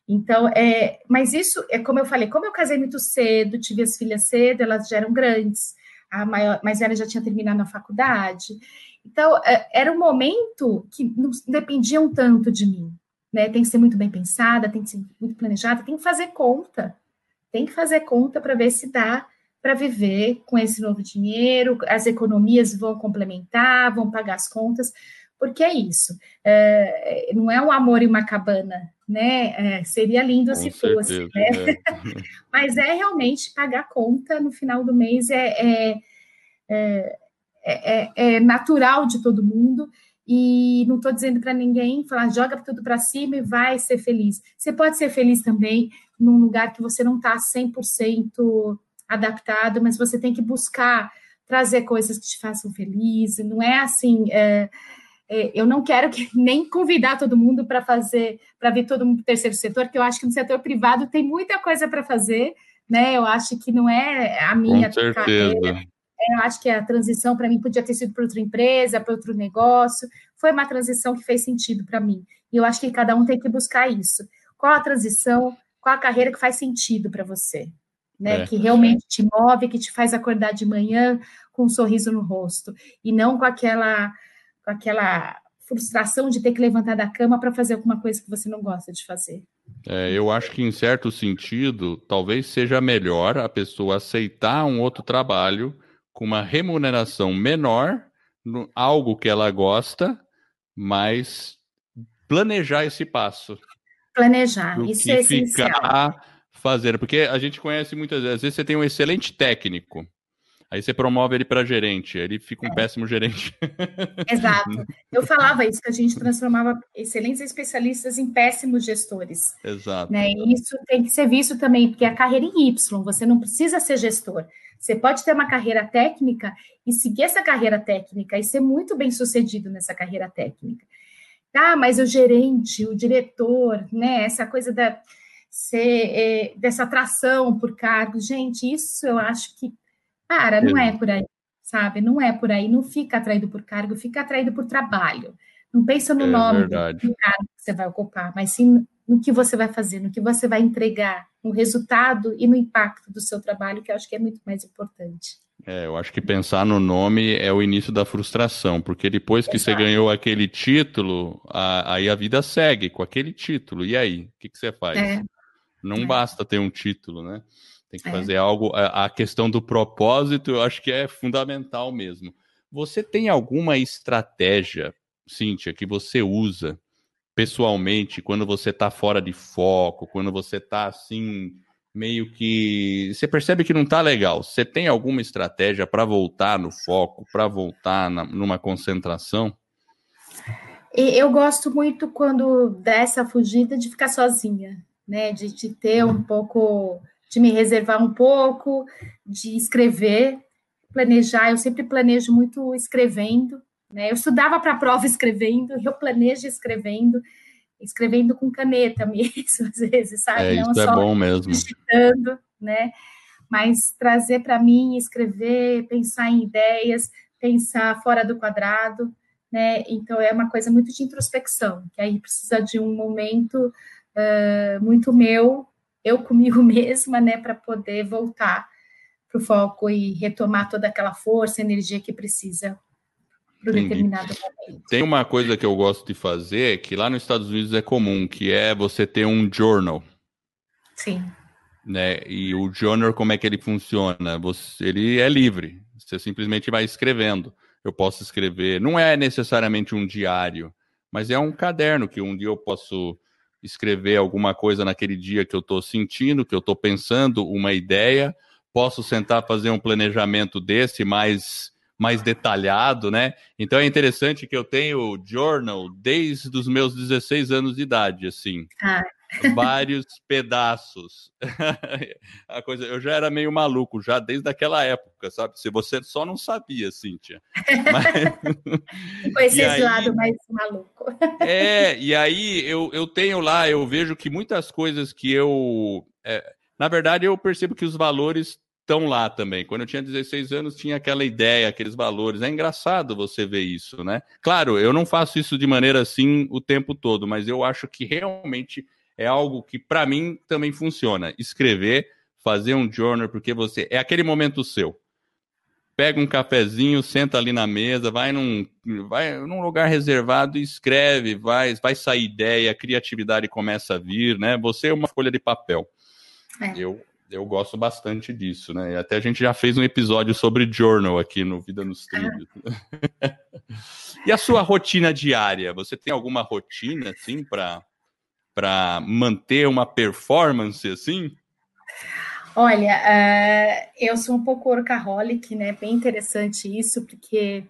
Então, é, mas isso é como eu falei, como eu casei muito cedo, tive as filhas cedo, elas já eram grandes, a maior, mais velha já tinha terminado a faculdade. Então, é, era um momento que não dependiam tanto de mim. Né? Tem que ser muito bem pensada, tem que ser muito planejada, tem que fazer conta. Tem que fazer conta para ver se dá para viver com esse novo dinheiro, as economias vão complementar, vão pagar as contas, porque é isso. É, não é um amor em uma cabana, né? É, seria lindo com se certeza, fosse, né? É. Mas é realmente pagar conta no final do mês é, é, é, é natural de todo mundo. E não estou dizendo para ninguém falar, joga tudo para cima e vai ser feliz. Você pode ser feliz também num lugar que você não está 100% adaptado, mas você tem que buscar trazer coisas que te façam feliz. Não é assim. É, é, eu não quero que, nem convidar todo mundo para fazer, para ver todo mundo do terceiro setor, que eu acho que no setor privado tem muita coisa para fazer, né? Eu acho que não é a minha Com certeza. carreira. É, eu acho que a transição para mim podia ter sido para outra empresa, para outro negócio. Foi uma transição que fez sentido para mim. E eu acho que cada um tem que buscar isso. Qual a transição? Qual a carreira que faz sentido para você? Né? É. Que realmente te move, que te faz acordar de manhã com um sorriso no rosto e não com aquela com aquela frustração de ter que levantar da cama para fazer alguma coisa que você não gosta de fazer. É, eu acho que em certo sentido, talvez seja melhor a pessoa aceitar um outro trabalho com uma remuneração menor, no, algo que ela gosta, mas planejar esse passo. Planejar, isso é essencial fazer, porque a gente conhece muitas vezes, às vezes você tem um excelente técnico, aí você promove ele para gerente, ele fica um é. péssimo gerente. Exato. Eu falava isso, que a gente transformava excelentes especialistas em péssimos gestores. Exato. Né? E isso tem que ser visto também, porque a carreira em Y, você não precisa ser gestor. Você pode ter uma carreira técnica e seguir essa carreira técnica e ser muito bem sucedido nessa carreira técnica. Ah, mas o gerente, o diretor, né? Essa coisa da ser, é, dessa atração por cargos. Gente, isso eu acho que, para, não é por aí, sabe? Não é por aí. Não fica atraído por cargo, fica atraído por trabalho. Não pensa no é nome verdade. do cargo que você vai ocupar, mas sim no que você vai fazer, no que você vai entregar, no resultado e no impacto do seu trabalho, que eu acho que é muito mais importante. É, eu acho que pensar no nome é o início da frustração, porque depois que Exato. você ganhou aquele título, a, aí a vida segue com aquele título. E aí, o que, que você faz? É. Não é. basta ter um título, né? Tem que é. fazer algo. A, a questão do propósito, eu acho que é fundamental mesmo. Você tem alguma estratégia, Cíntia, que você usa pessoalmente quando você está fora de foco, quando você está assim, meio que. Você percebe que não está legal? Você tem alguma estratégia para voltar no foco, para voltar na, numa concentração? Eu gosto muito quando dessa fugida de ficar sozinha né? De, de ter um pouco, de me reservar um pouco, de escrever, planejar. Eu sempre planejo muito escrevendo, né? Eu estudava para a prova escrevendo, eu planejo escrevendo, escrevendo com caneta mesmo, às vezes, sabe? É, Não isso é só é bom mesmo. digitando, né? Mas trazer para mim, escrever, pensar em ideias, pensar fora do quadrado, né? Então é uma coisa muito de introspecção, que aí precisa de um momento uh, muito meu, eu comigo mesma, né, para poder voltar para o foco e retomar toda aquela força, energia que precisa para determinado momento. Tem uma coisa que eu gosto de fazer, que lá nos Estados Unidos é comum, que é você ter um journal. Sim. Né? E o journal, como é que ele funciona? Você, ele é livre. Você simplesmente vai escrevendo. Eu posso escrever. Não é necessariamente um diário, mas é um caderno que um dia eu posso escrever alguma coisa naquele dia que eu estou sentindo, que eu estou pensando, uma ideia. Posso sentar fazer um planejamento desse mais mais detalhado, né? Então é interessante que eu tenho journal desde os meus 16 anos de idade, assim. Ah. Vários pedaços. A coisa, eu já era meio maluco, já desde aquela época, sabe? Se você só não sabia, Cíntia. Mas... Conheci esse aí, lado mais maluco. É, e aí eu, eu tenho lá, eu vejo que muitas coisas que eu. É, na verdade, eu percebo que os valores estão lá também. Quando eu tinha 16 anos, tinha aquela ideia, aqueles valores. É engraçado você ver isso, né? Claro, eu não faço isso de maneira assim o tempo todo, mas eu acho que realmente é algo que para mim também funciona. Escrever, fazer um journal, porque você é aquele momento seu. Pega um cafezinho, senta ali na mesa, vai num, vai num lugar reservado e escreve, vai, vai sair ideia, a criatividade começa a vir, né? Você é uma folha de papel. É. Eu, eu gosto bastante disso, né? Até a gente já fez um episódio sobre journal aqui no Vida nos Trilhos. e a sua rotina diária? Você tem alguma rotina, assim, para para manter uma performance assim? Olha, uh, eu sou um pouco workaholic, né? Bem interessante isso, porque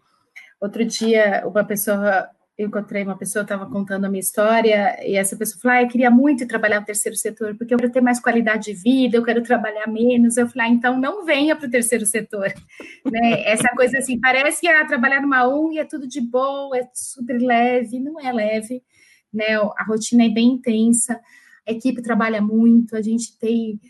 outro dia uma pessoa, eu encontrei uma pessoa, estava contando a minha história, e essa pessoa falou: ah, eu queria muito trabalhar no terceiro setor, porque eu quero ter mais qualidade de vida, eu quero trabalhar menos. Eu falei: ah, então não venha para o terceiro setor. né? Essa coisa assim, parece que ah, trabalhar numa ONG é tudo de boa, é super leve, não é leve né? A rotina é bem intensa, a equipe trabalha muito, a gente tem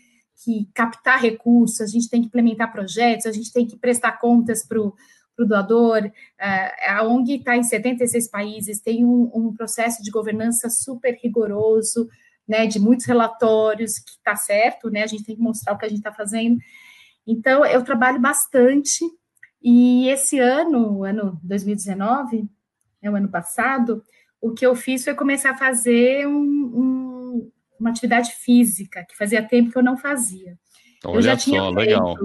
que captar recursos, a gente tem que implementar projetos, a gente tem que prestar contas para o doador. A ONG está em 76 países, tem um, um, processo de governança super rigoroso, né, de muitos relatórios, que está certo, né, a gente tem que mostrar o que a gente está fazendo. Então, eu trabalho bastante, e esse ano, ano 2019, é o ano passado, o que eu fiz foi começar a fazer um, um, uma atividade física, que fazia tempo que eu não fazia. Olha eu já tinha só, feito, legal.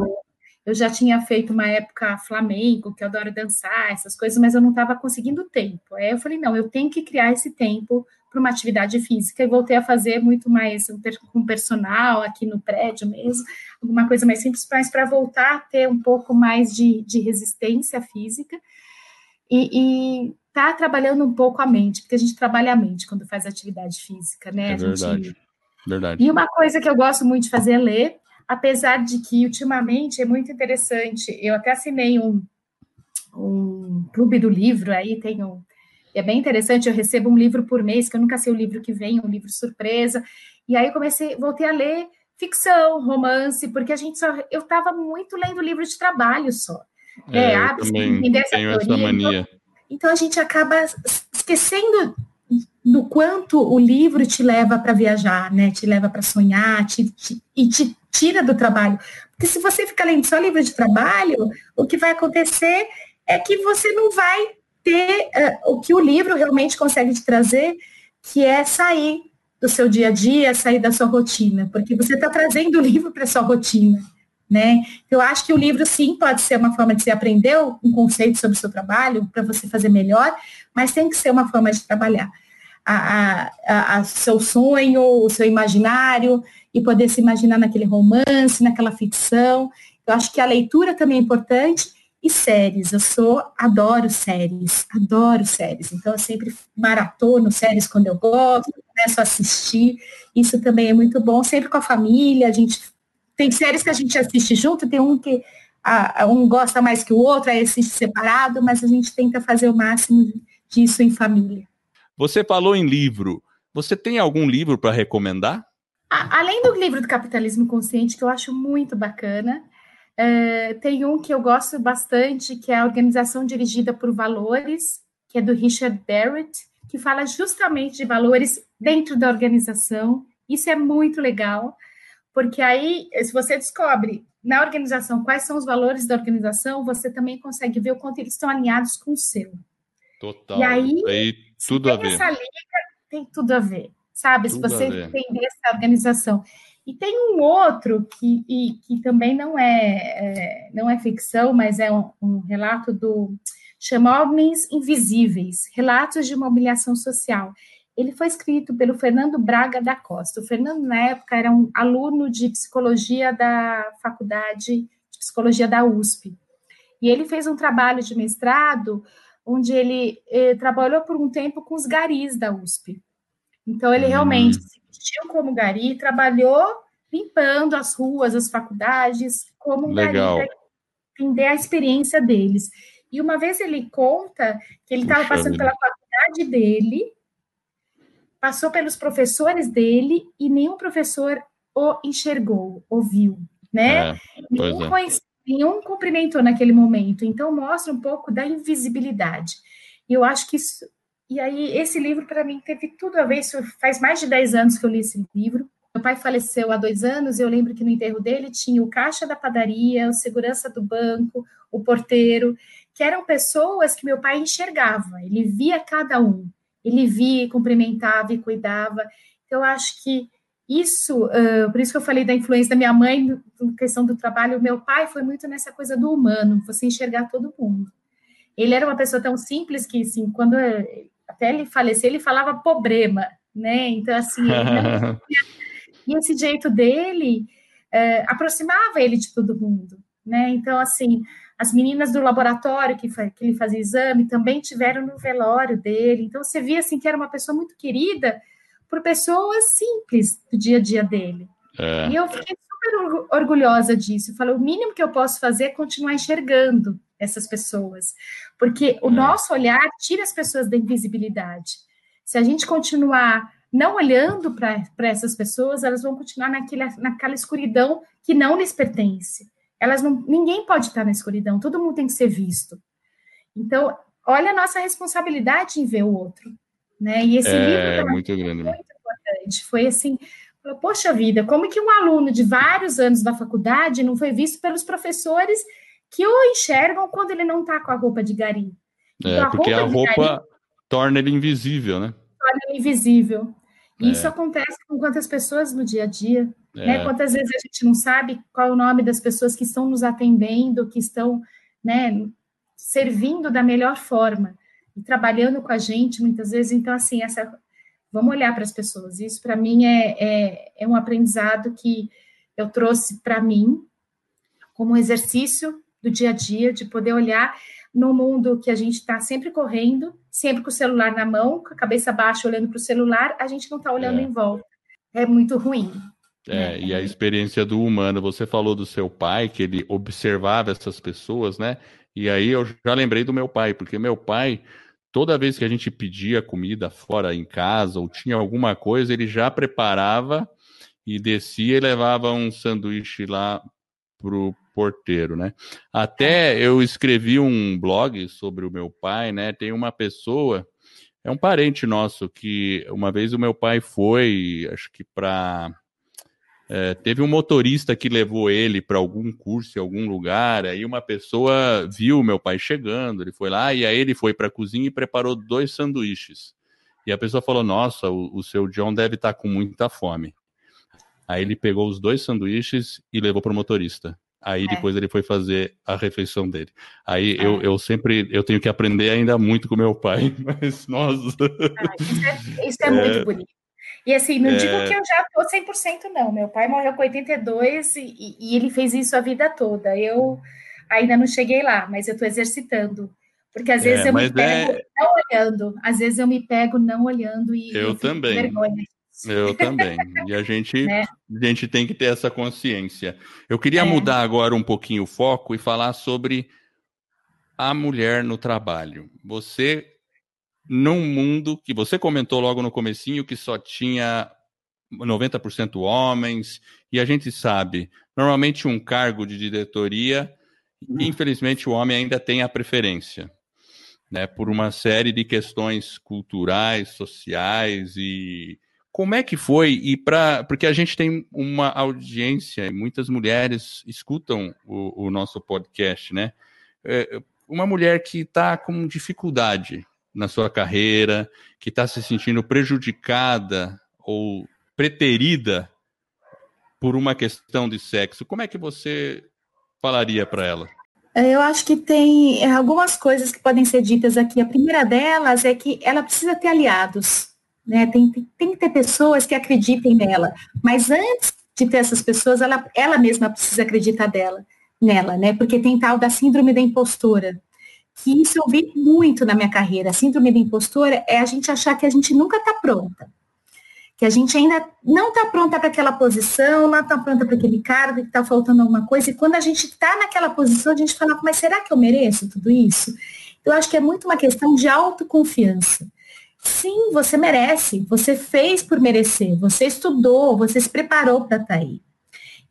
Eu já tinha feito uma época flamengo, que eu adoro dançar, essas coisas, mas eu não estava conseguindo tempo. Aí eu falei, não, eu tenho que criar esse tempo para uma atividade física e voltei a fazer muito mais com personal aqui no prédio mesmo, alguma coisa mais simples, mas para voltar a ter um pouco mais de, de resistência física. E, e tá trabalhando um pouco a mente, porque a gente trabalha a mente quando faz atividade física, né? É verdade. Gente... Verdade. E uma coisa que eu gosto muito de fazer é ler, apesar de que ultimamente é muito interessante. Eu até assinei um, um clube do livro, aí tem um. É bem interessante, eu recebo um livro por mês, que eu nunca sei o livro que vem, um livro surpresa. E aí eu comecei, voltei a ler ficção, romance, porque a gente só. Eu estava muito lendo livro de trabalho só. É, é eu também tenho essa mania. Então, então a gente acaba esquecendo do quanto o livro te leva para viajar, né? Te leva para sonhar te, te, e te tira do trabalho. Porque se você ficar lendo só livro de trabalho, o que vai acontecer é que você não vai ter uh, o que o livro realmente consegue te trazer, que é sair do seu dia a dia, sair da sua rotina, porque você está trazendo o livro para sua rotina né? Eu acho que o livro, sim, pode ser uma forma de você aprender um conceito sobre o seu trabalho, para você fazer melhor, mas tem que ser uma forma de trabalhar a, a, a, seu sonho, o seu imaginário, e poder se imaginar naquele romance, naquela ficção. Eu acho que a leitura também é importante, e séries. Eu sou, adoro séries, adoro séries. Então, eu sempre maratono séries quando eu gosto, começo a assistir. Isso também é muito bom, sempre com a família, a gente tem séries que a gente assiste junto, tem um que a, um gosta mais que o outro, aí assiste separado, mas a gente tenta fazer o máximo disso em família. Você falou em livro. Você tem algum livro para recomendar? A, além do livro do Capitalismo Consciente, que eu acho muito bacana, é, tem um que eu gosto bastante, que é a Organização Dirigida por Valores, que é do Richard Barrett, que fala justamente de valores dentro da organização. Isso é muito legal porque aí, se você descobre na organização quais são os valores da organização, você também consegue ver o quanto eles estão alinhados com o seu. Total. E aí, aí tudo a ver. Essa liga, tem tudo a ver, sabe? Tudo se você entender essa organização. E tem um outro que, e, que também não é, é, não é ficção, mas é um, um relato do chama Homens Invisíveis, Relatos de uma Humilhação Social ele foi escrito pelo Fernando Braga da Costa. O Fernando, na época, era um aluno de psicologia da Faculdade de Psicologia da USP. E ele fez um trabalho de mestrado onde ele eh, trabalhou por um tempo com os garis da USP. Então, ele realmente hum. se vestiu como gari trabalhou limpando as ruas, as faculdades, como um Legal. gari, para entender a experiência deles. E uma vez ele conta que ele estava passando pela faculdade dele passou pelos professores dele e nenhum professor o enxergou, ouviu. né? É, nenhum, é. nenhum cumprimentou naquele momento. Então mostra um pouco da invisibilidade. E eu acho que isso. E aí, esse livro, para mim, teve tudo a ver. Isso faz mais de 10 anos que eu li esse livro. Meu pai faleceu há dois anos, e eu lembro que no enterro dele tinha o caixa da padaria, o segurança do banco, o porteiro, que eram pessoas que meu pai enxergava, ele via cada um, ele via, cumprimentava e cuidava. Então, eu acho que isso, uh, por isso que eu falei da influência da minha mãe, na questão do trabalho, meu pai foi muito nessa coisa do humano, você enxergar todo mundo. Ele era uma pessoa tão simples que, assim, quando até ele falecer, ele falava problema, né? Então, assim, não... e esse jeito dele uh, aproximava ele de todo mundo, né? Então, assim, as meninas do laboratório que, que ele fazia exame também tiveram no velório dele. Então, você via, assim, que era uma pessoa muito querida, por pessoas simples do dia a dia dele. É. E eu fiquei super orgulhosa disso. Eu falei, o mínimo que eu posso fazer é continuar enxergando essas pessoas, porque o é. nosso olhar tira as pessoas da invisibilidade. Se a gente continuar não olhando para essas pessoas, elas vão continuar naquele, naquela escuridão que não lhes pertence. Elas não, ninguém pode estar na escuridão, todo mundo tem que ser visto. Então, olha a nossa responsabilidade em ver o outro. Né? E esse é, livro muito, grande. muito importante. Foi assim, poxa vida, como que um aluno de vários anos da faculdade não foi visto pelos professores que o enxergam quando ele não está com a roupa de gari? É, então, a porque roupa a roupa gari, torna ele invisível, né? Torna ele invisível. E é. isso acontece com quantas pessoas no dia a dia, né? é. né? Quantas vezes a gente não sabe qual é o nome das pessoas que estão nos atendendo, que estão, né, servindo da melhor forma e trabalhando com a gente muitas vezes. Então, assim, essa vamos olhar para as pessoas. Isso para mim é, é, é, um aprendizado que eu trouxe para mim como um exercício do dia a dia de poder olhar no mundo que a gente está sempre correndo, sempre com o celular na mão, com a cabeça baixa olhando para o celular, a gente não está olhando é. em volta. É muito ruim. É, né? e a experiência do humano, você falou do seu pai, que ele observava essas pessoas, né? E aí eu já lembrei do meu pai, porque meu pai, toda vez que a gente pedia comida fora em casa ou tinha alguma coisa, ele já preparava e descia e levava um sanduíche lá pro porteiro, né? Até eu escrevi um blog sobre o meu pai, né? Tem uma pessoa, é um parente nosso que uma vez o meu pai foi, acho que para é, teve um motorista que levou ele para algum curso em algum lugar, aí uma pessoa viu meu pai chegando, ele foi lá e aí ele foi para a cozinha e preparou dois sanduíches. E a pessoa falou: Nossa, o, o seu John deve estar tá com muita fome. Aí ele pegou os dois sanduíches e levou para o motorista. Aí é. depois ele foi fazer a refeição dele. Aí é. eu, eu sempre eu tenho que aprender ainda muito com meu pai, mas nossa. Ah, isso é, isso é, é muito bonito. E assim, não é... digo que eu já tô 100% não. Meu pai morreu com 82 e, e ele fez isso a vida toda. Eu ainda não cheguei lá, mas eu estou exercitando. Porque às vezes é, eu me pego é... não olhando, às vezes eu me pego não olhando e eu, eu também. vergonha. Eu também. E a gente, né? a gente tem que ter essa consciência. Eu queria é. mudar agora um pouquinho o foco e falar sobre a mulher no trabalho. Você num mundo que você comentou logo no comecinho que só tinha 90% homens, e a gente sabe, normalmente um cargo de diretoria, uhum. infelizmente o homem ainda tem a preferência, né, por uma série de questões culturais, sociais e como é que foi e para porque a gente tem uma audiência muitas mulheres escutam o, o nosso podcast, né? É, uma mulher que está com dificuldade na sua carreira, que está se sentindo prejudicada ou preterida por uma questão de sexo, como é que você falaria para ela? Eu acho que tem é, algumas coisas que podem ser ditas aqui. A primeira delas é que ela precisa ter aliados, né? Tem, tem, tem que ter pessoas que acreditem nela. Mas antes de ter essas pessoas, ela, ela mesma precisa acreditar dela, nela, né? Porque tem tal da síndrome da impostora que isso eu vi muito na minha carreira. A síndrome da impostora é a gente achar que a gente nunca está pronta. Que a gente ainda não está pronta para aquela posição, não está pronta para aquele cargo, que está faltando alguma coisa. E quando a gente está naquela posição, a gente fala, mas será que eu mereço tudo isso? Eu acho que é muito uma questão de autoconfiança. Sim, você merece, você fez por merecer, você estudou, você se preparou para estar tá aí.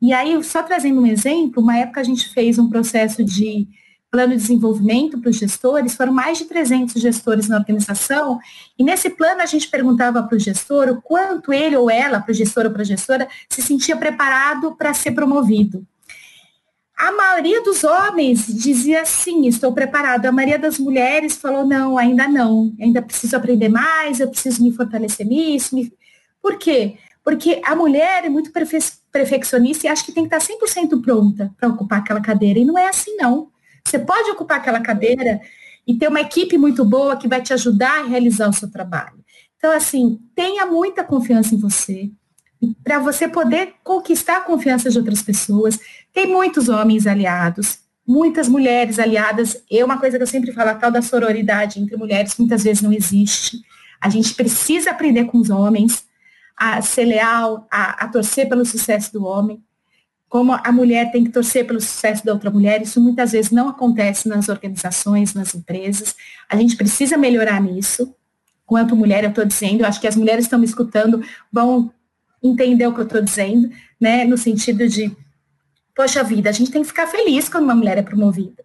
E aí, só trazendo um exemplo, uma época a gente fez um processo de plano de desenvolvimento para os gestores, foram mais de 300 gestores na organização, e nesse plano a gente perguntava para o gestor o quanto ele ou ela, para o gestor ou para a gestora, se sentia preparado para ser promovido. A maioria dos homens dizia sim, estou preparado. A maioria das mulheres falou não, ainda não. Ainda preciso aprender mais, eu preciso me fortalecer nisso. Me... Por quê? Porque a mulher é muito perfe perfeccionista e acha que tem que estar 100% pronta para ocupar aquela cadeira. E não é assim, não. Você pode ocupar aquela cadeira e ter uma equipe muito boa que vai te ajudar a realizar o seu trabalho. Então, assim, tenha muita confiança em você para você poder conquistar a confiança de outras pessoas. Tem muitos homens aliados, muitas mulheres aliadas. É uma coisa que eu sempre falo, a tal da sororidade entre mulheres muitas vezes não existe. A gente precisa aprender com os homens a ser leal, a, a torcer pelo sucesso do homem. Como a mulher tem que torcer pelo sucesso da outra mulher, isso muitas vezes não acontece nas organizações, nas empresas. A gente precisa melhorar nisso. Quanto mulher, eu estou dizendo, eu acho que as mulheres estão me escutando, vão entender o que eu estou dizendo, né? No sentido de, poxa vida, a gente tem que ficar feliz quando uma mulher é promovida.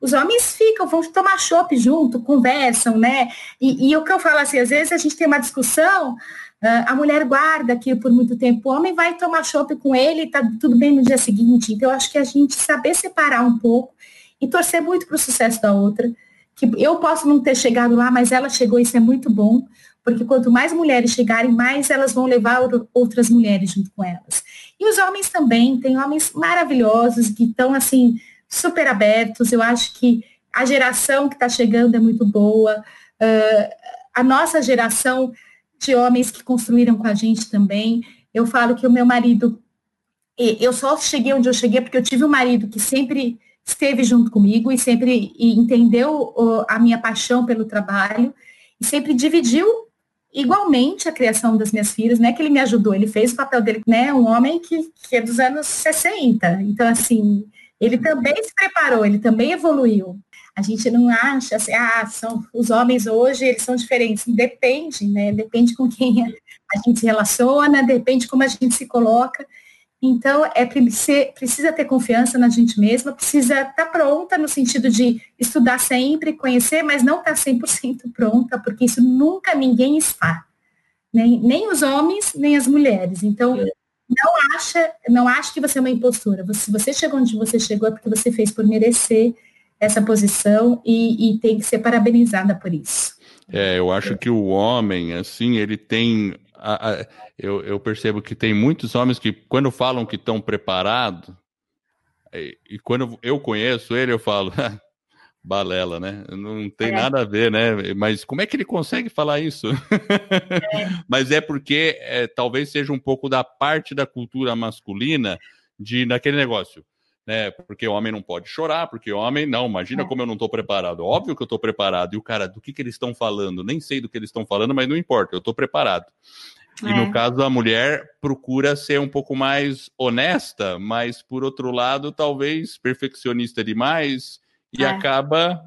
Os homens ficam, vão tomar chopp junto, conversam, né? E, e, o que eu falo assim, às vezes a gente tem uma discussão, uh, a mulher guarda aquilo por muito tempo, o homem vai tomar chopp com ele e tá tudo bem no dia seguinte. Então, eu acho que a gente saber separar um pouco e torcer muito para o sucesso da outra. Que eu posso não ter chegado lá, mas ela chegou, isso é muito bom porque quanto mais mulheres chegarem, mais elas vão levar outras mulheres junto com elas. E os homens também, tem homens maravilhosos que estão assim super abertos. Eu acho que a geração que está chegando é muito boa. Uh, a nossa geração de homens que construíram com a gente também. Eu falo que o meu marido, eu só cheguei onde eu cheguei porque eu tive um marido que sempre esteve junto comigo e sempre entendeu a minha paixão pelo trabalho e sempre dividiu igualmente a criação das minhas filhas, não é que ele me ajudou, ele fez o papel dele, né? Um homem que, que é dos anos 60. Então, assim, ele também se preparou, ele também evoluiu. A gente não acha assim, ah, são, os homens hoje, eles são diferentes. Depende, né? Depende com quem a gente se relaciona, depende como a gente se coloca. Então, é precisa ter confiança na gente mesma, precisa estar tá pronta no sentido de estudar sempre, conhecer, mas não estar tá 100% pronta, porque isso nunca ninguém está. Nem, nem os homens, nem as mulheres. Então, não acha, não acha que você é uma impostura. Se você chegou onde você chegou é porque você fez por merecer essa posição e, e tem que ser parabenizada por isso. É, eu acho que o homem, assim, ele tem a, a, eu, eu, percebo que tem muitos homens que, quando falam que estão preparados, e, e, quando eu conheço ele, eu falo, balela, né? Não tem é. nada a ver, né? Mas como é que ele consegue falar isso? É. Mas é porque é, talvez seja um pouco da parte da cultura masculina de naquele negócio. Né, porque o homem não pode chorar, porque o homem não, imagina é. como eu não estou preparado. Óbvio que eu estou preparado. E o cara, do que, que eles estão falando? Nem sei do que eles estão falando, mas não importa, eu estou preparado. E é. no caso, a mulher procura ser um pouco mais honesta, mas por outro lado, talvez perfeccionista demais e é. acaba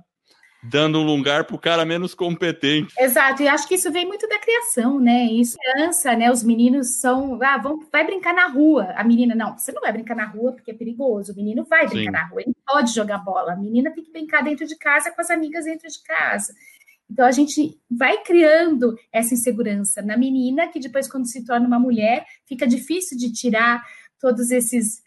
dando um lugar para o cara menos competente. Exato, e acho que isso vem muito da criação, né? Isso criança, né? Os meninos são, ah, vão, vai brincar na rua. A menina não, você não vai brincar na rua porque é perigoso. O menino vai brincar Sim. na rua, ele pode jogar bola. A menina tem que brincar dentro de casa com as amigas dentro de casa. Então a gente vai criando essa insegurança na menina, que depois, quando se torna uma mulher, fica difícil de tirar todos esses, é,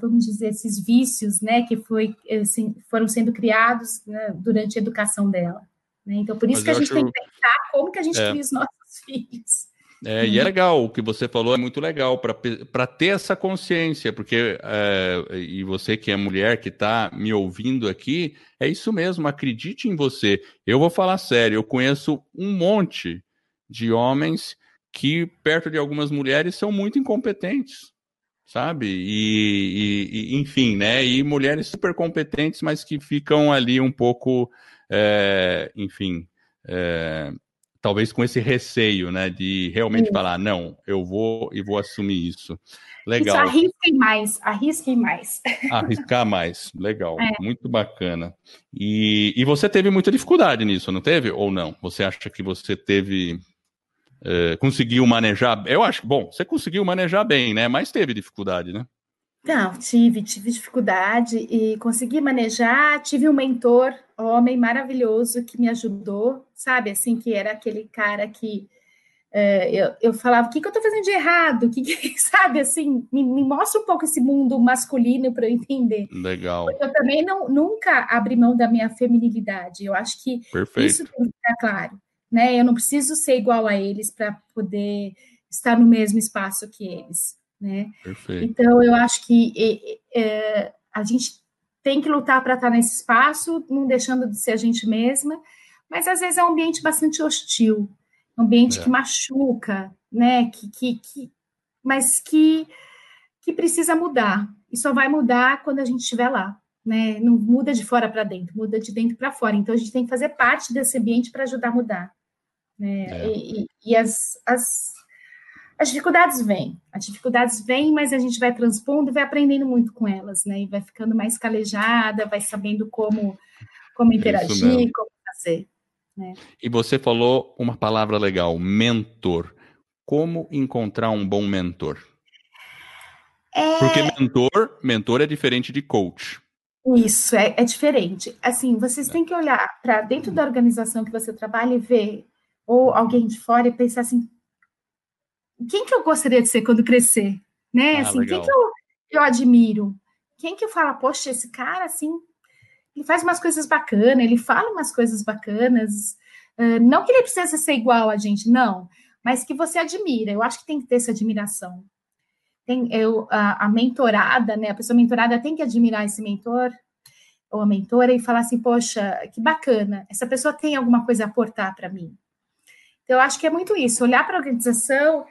vamos dizer, esses vícios, né, que foi, assim, foram sendo criados né, durante a educação dela. Né? Então, por isso Mas que a gente acho... tem que pensar como que a gente é. cria os nossos filhos. É, e é legal, o que você falou é muito legal para ter essa consciência, porque, é, e você que é mulher que está me ouvindo aqui, é isso mesmo, acredite em você. Eu vou falar sério, eu conheço um monte de homens que, perto de algumas mulheres, são muito incompetentes, sabe? E, e, e enfim, né? E mulheres super competentes, mas que ficam ali um pouco, é, enfim. É, talvez com esse receio, né, de realmente Sim. falar, não, eu vou e vou assumir isso. Legal. Isso, arrisquem mais, arrisquem mais. Arriscar mais, legal, é. muito bacana. E, e você teve muita dificuldade nisso, não teve? Ou não? Você acha que você teve, é, conseguiu manejar? Eu acho, bom, você conseguiu manejar bem, né, mas teve dificuldade, né? Não, tive, tive dificuldade e consegui manejar. Tive um mentor, homem maravilhoso, que me ajudou, sabe? Assim, que era aquele cara que é, eu, eu falava: o que, que eu estou fazendo de errado? Que, que sabe? Assim, me, me, mostra um pouco esse mundo masculino para eu entender. Legal. Porque eu também não, nunca abri mão da minha feminilidade. Eu acho que Perfeito. isso tem que ficar claro. Né? Eu não preciso ser igual a eles para poder estar no mesmo espaço que eles. Né? Perfeito. Então, eu acho que é, a gente tem que lutar para estar nesse espaço, não deixando de ser a gente mesma, mas às vezes é um ambiente bastante hostil, um ambiente é. que machuca, né? Que, que, que, mas que, que precisa mudar. E só vai mudar quando a gente estiver lá. Né? Não muda de fora para dentro, muda de dentro para fora. Então a gente tem que fazer parte desse ambiente para ajudar a mudar. Né? É. E, e, as, as as dificuldades vêm, as dificuldades vêm, mas a gente vai transpondo e vai aprendendo muito com elas, né? E vai ficando mais calejada, vai sabendo como, como interagir, como fazer. Né? E você falou uma palavra legal, mentor. Como encontrar um bom mentor? É... Porque mentor, mentor é diferente de coach. Isso, é, é diferente. Assim, vocês é. têm que olhar para dentro da organização que você trabalha e ver, ou alguém de fora e pensar assim, quem que eu gostaria de ser quando crescer? Né? Ah, assim, legal. quem que eu, eu admiro? Quem que eu falo, poxa, esse cara, assim, ele faz umas coisas bacanas, ele fala umas coisas bacanas. Uh, não que ele precisa ser igual a gente, não, mas que você admira. Eu acho que tem que ter essa admiração. Tem, eu, a, a mentorada, né? A pessoa mentorada tem que admirar esse mentor ou a mentora e falar assim, poxa, que bacana, essa pessoa tem alguma coisa a aportar para mim. Então, eu acho que é muito isso, olhar para a organização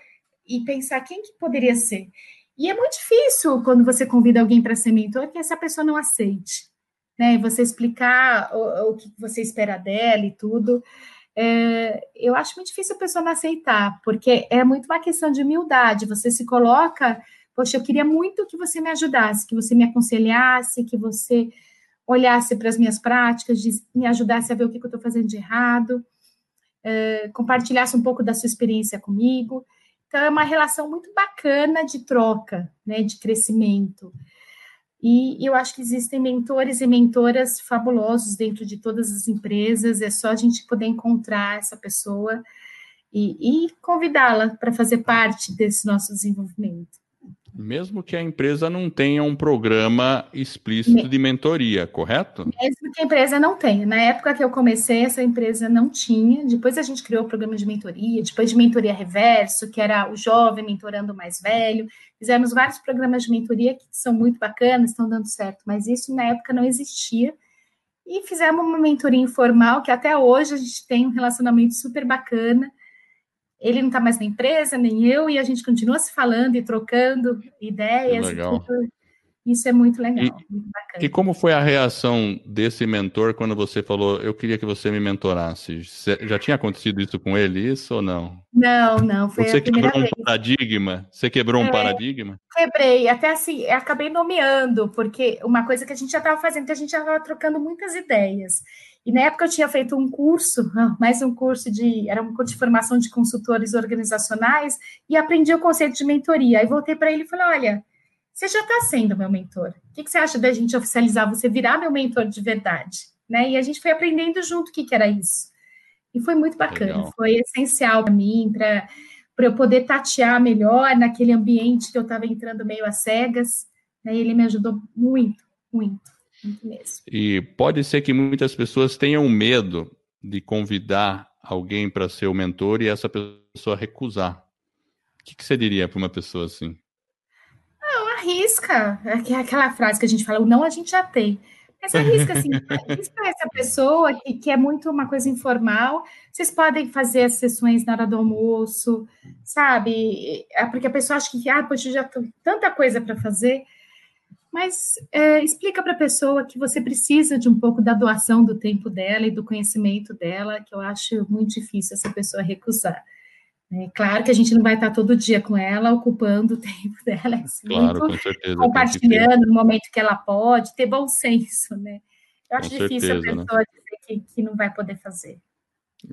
e pensar quem que poderia ser. E é muito difícil quando você convida alguém para ser mentor que essa pessoa não aceite, né? Você explicar o, o que você espera dela e tudo. É, eu acho muito difícil a pessoa não aceitar, porque é muito uma questão de humildade. Você se coloca, poxa, eu queria muito que você me ajudasse, que você me aconselhasse, que você olhasse para as minhas práticas, me ajudasse a ver o que, que eu estou fazendo de errado, é, compartilhasse um pouco da sua experiência comigo. Então, é uma relação muito bacana de troca, né, de crescimento. E eu acho que existem mentores e mentoras fabulosos dentro de todas as empresas, é só a gente poder encontrar essa pessoa e, e convidá-la para fazer parte desse nosso desenvolvimento. Mesmo que a empresa não tenha um programa explícito de mentoria, correto? Mesmo que a empresa não tenha. Na época que eu comecei, essa empresa não tinha. Depois a gente criou o programa de mentoria, depois de mentoria reverso, que era o jovem mentorando o mais velho. Fizemos vários programas de mentoria que são muito bacanas, estão dando certo, mas isso na época não existia. E fizemos uma mentoria informal, que até hoje a gente tem um relacionamento super bacana ele não está mais na empresa, nem eu, e a gente continua se falando e trocando ideias. Isso é muito legal, e, muito bacana. E como foi a reação desse mentor quando você falou, eu queria que você me mentorasse? Já tinha acontecido isso com ele, isso ou não? Não, não, foi você a primeira quebrou vez. um paradigma? Você quebrou é, um paradigma? Quebrei, até assim, acabei nomeando, porque uma coisa que a gente já estava fazendo, que a gente já estava trocando muitas ideias. E na época eu tinha feito um curso, mais um curso de, era um curso de formação de consultores organizacionais, e aprendi o conceito de mentoria. Aí voltei para ele e falei, olha, você já está sendo meu mentor. O que, que, você acha da gente oficializar você virar meu mentor de verdade? Né? E a gente foi aprendendo junto o que, que era isso. E foi muito bacana, Legal. foi essencial para mim, para eu poder tatear melhor naquele ambiente que eu estava entrando meio às cegas. Né? Ele me ajudou muito, muito. E pode ser que muitas pessoas tenham medo de convidar alguém para ser o mentor e essa pessoa recusar. O que, que você diria para uma pessoa assim? Não, arrisca. É aquela frase que a gente fala, o não a gente já tem. Mas arrisca, assim, arrisca essa pessoa que, que é muito uma coisa informal. Vocês podem fazer as sessões na hora do almoço, sabe? É porque a pessoa acha que, ah, poxa, eu já tenho tanta coisa para fazer mas é, explica para a pessoa que você precisa de um pouco da doação do tempo dela e do conhecimento dela, que eu acho muito difícil essa pessoa recusar. É claro que a gente não vai estar todo dia com ela, ocupando o tempo dela, é claro, com certeza, compartilhando no momento que ela pode, ter bom senso, né? Eu acho com difícil certeza, a né? pessoa né? dizer que, que não vai poder fazer.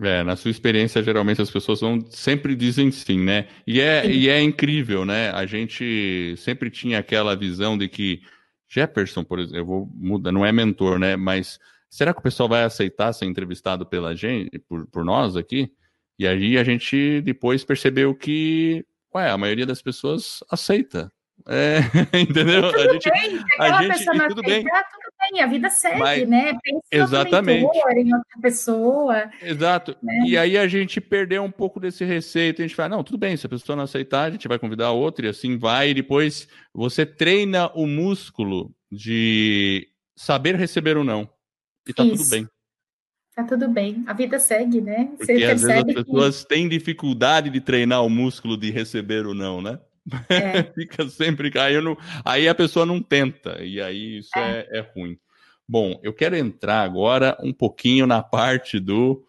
É, na sua experiência, geralmente as pessoas vão sempre dizem sim, né? E é, e é incrível, né? A gente sempre tinha aquela visão de que Jefferson, por exemplo, eu vou mudar, não é mentor, né? Mas será que o pessoal vai aceitar ser entrevistado pela gente, por, por nós aqui? E aí a gente depois percebeu que, ué, a maioria das pessoas aceita. É, entendeu? tudo a gente, bem, a gente, pessoa não tudo bem. tudo bem, a vida segue, Mas, né? Pensa exatamente. Em outra pessoa. Exato. Né? E aí a gente perdeu um pouco desse receio. A gente fala, não, tudo bem, se a pessoa não aceitar, a gente vai convidar outra e assim vai. E depois você treina o músculo de saber receber ou não. E tá Isso. tudo bem. Tá tudo bem. A vida segue, né? Porque Você às vezes as pessoas que... têm dificuldade de treinar o músculo de receber ou não, né? É. Fica sempre caindo. Aí a pessoa não tenta. E aí isso é. é, é ruim. Bom, eu quero entrar agora um pouquinho na parte do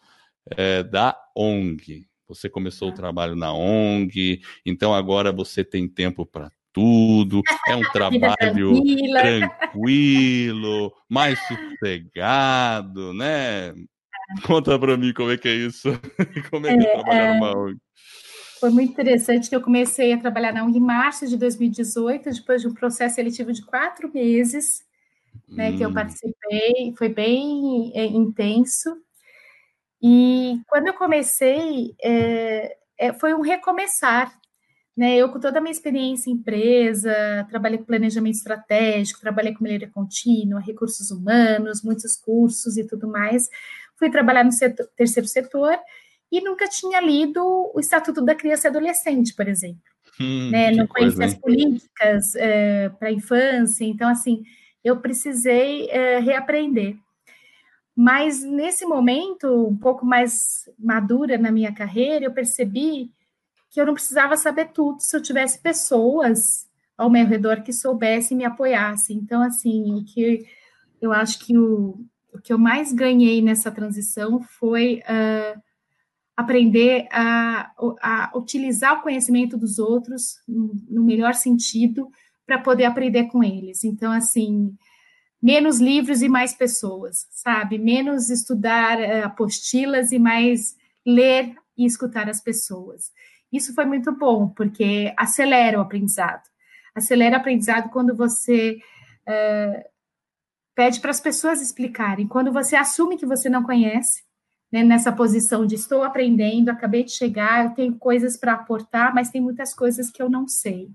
é, da ONG. Você começou o trabalho na ONG, então agora você tem tempo para tudo, é um trabalho tranquilo, mais sossegado, né? Conta para mim como é que é isso. como é que é, é trabalhar numa ONG? Foi muito interessante que eu comecei a trabalhar na março de 2018, depois de um processo seletivo de quatro meses, né, hum. que eu hum. participei, foi bem é, intenso. E quando eu comecei, é, é, foi um recomeçar. Né? Eu, com toda a minha experiência em empresa, trabalhei com planejamento estratégico, trabalhei com melhoria contínua, recursos humanos, muitos cursos e tudo mais fui trabalhar no setor, terceiro setor e nunca tinha lido o Estatuto da Criança e Adolescente, por exemplo. Hum, né? Não conhecia as políticas é, para a infância, então, assim, eu precisei é, reaprender. Mas nesse momento, um pouco mais madura na minha carreira, eu percebi que eu não precisava saber tudo se eu tivesse pessoas ao meu redor que soubessem me apoiassem. Então, assim, que eu acho que o, o que eu mais ganhei nessa transição foi uh, aprender a, a, utilizar o conhecimento dos outros no, melhor sentido para poder aprender com eles. Então, assim, menos livros e mais pessoas, sabe? Menos estudar uh, apostilas e mais ler e escutar as pessoas. Isso foi muito bom, porque acelera o aprendizado. Acelera o aprendizado quando você uh, pede para as pessoas explicarem. Quando você assume que você não conhece, né, nessa posição de estou aprendendo, acabei de chegar, eu tenho coisas para aportar, mas tem muitas coisas que eu não sei.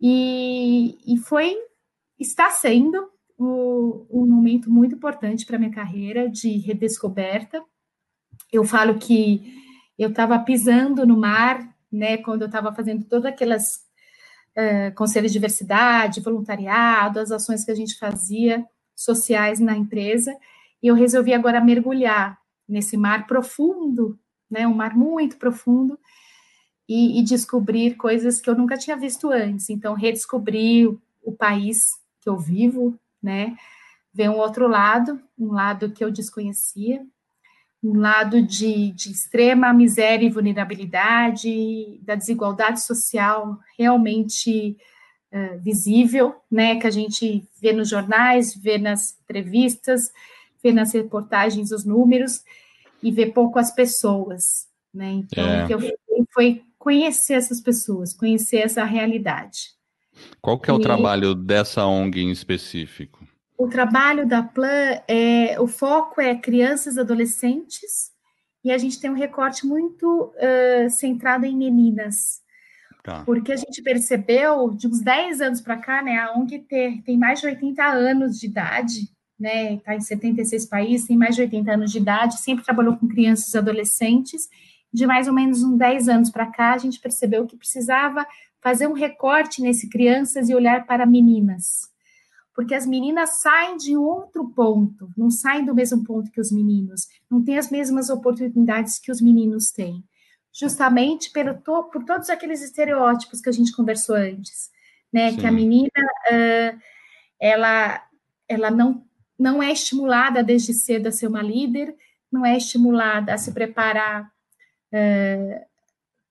E, e foi, está sendo o, um momento muito importante para minha carreira de redescoberta. Eu falo que eu estava pisando no mar, né, quando eu estava fazendo todas aquelas uh, conselho de diversidade, voluntariado, as ações que a gente fazia sociais na empresa, e eu resolvi agora mergulhar nesse mar profundo, né, um mar muito profundo, e, e descobrir coisas que eu nunca tinha visto antes. Então, redescobrir o, o país que eu vivo, né, ver um outro lado, um lado que eu desconhecia, um lado de, de, extrema miséria e vulnerabilidade, da desigualdade social realmente uh, visível, né, que a gente vê nos jornais, vê nas entrevistas, vê nas reportagens os números e vê pouco as pessoas, né? Então, é. o que eu fiz foi conhecer essas pessoas, conhecer essa realidade. Qual que é o e... trabalho dessa ONG em específico? O trabalho da Plan é o foco é crianças adolescentes e a gente tem um recorte muito uh, centrado em meninas. Tá. Porque a gente percebeu de uns 10 anos para cá, né, a ONG ter, tem mais de 80 anos de idade, né, está em 76 países, tem mais de 80 anos de idade, sempre trabalhou com crianças e adolescentes. De mais ou menos uns 10 anos para cá, a gente percebeu que precisava fazer um recorte nesse crianças e olhar para meninas porque as meninas saem de outro ponto, não saem do mesmo ponto que os meninos, não têm as mesmas oportunidades que os meninos têm, justamente pelo to, por todos aqueles estereótipos que a gente conversou antes, né? Sim. Que a menina uh, ela ela não não é estimulada desde cedo a ser uma líder, não é estimulada a se preparar uh,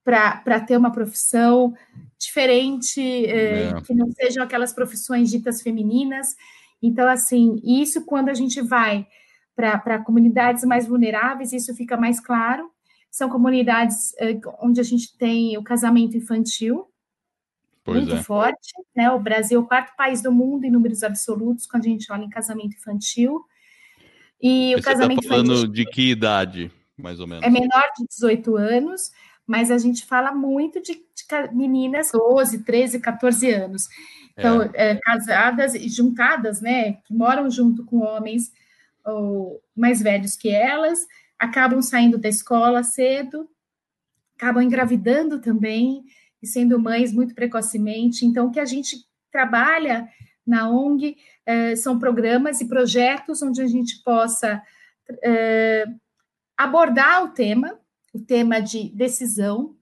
para ter uma profissão diferente, eh, é. que não sejam aquelas profissões ditas femininas. Então, assim, isso quando a gente vai para comunidades mais vulneráveis, isso fica mais claro. São comunidades uh, onde a gente tem o casamento infantil, pois muito é. forte, né? O Brasil é o quarto país do mundo em números absolutos quando a gente olha em casamento infantil. E, e o tá casamento tá falando infantil, de que idade, mais ou menos? É menor de 18 anos, mas a gente fala muito de, de meninas 12, 13, 14 anos. Então, é. É, casadas e juntadas, né, que moram junto com homens ou mais velhos que elas, acabam saindo da escola cedo, acabam engravidando também e sendo mães muito precocemente. Então, o que a gente trabalha na ONG é, são programas e projetos onde a gente possa é, abordar o tema, o tema de decisão,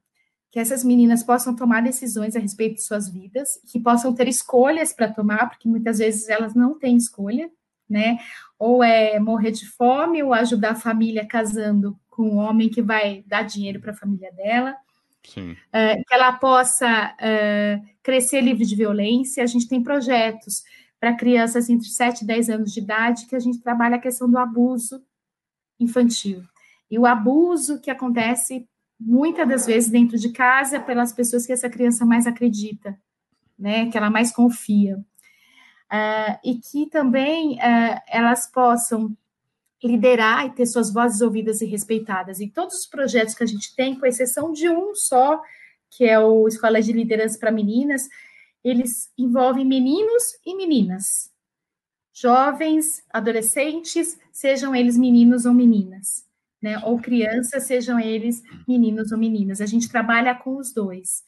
que essas meninas possam tomar decisões a respeito de suas vidas, que possam ter escolhas para tomar, porque muitas vezes elas não têm escolha, né? Ou é morrer de fome, ou ajudar a família casando com um homem que vai dar dinheiro para a família dela. Uh, que ela possa uh, crescer livre de violência. A gente tem projetos para crianças entre 7 e 10 anos de idade que a gente trabalha a questão do abuso infantil. E o abuso que acontece muitas das vezes dentro de casa pelas pessoas que essa criança mais acredita, né, que ela mais confia. Uh, e que também elas possam liderar e ter suas vozes ouvidas e respeitadas. E todos os projetos que a gente tem, com exceção de um só, que é o Escola de Liderança para Meninas, eles envolvem meninos e meninas, jovens, adolescentes, sejam eles meninos ou meninas né? Ou crianças, sejam eles meninos ou meninas. A gente trabalha com os dois.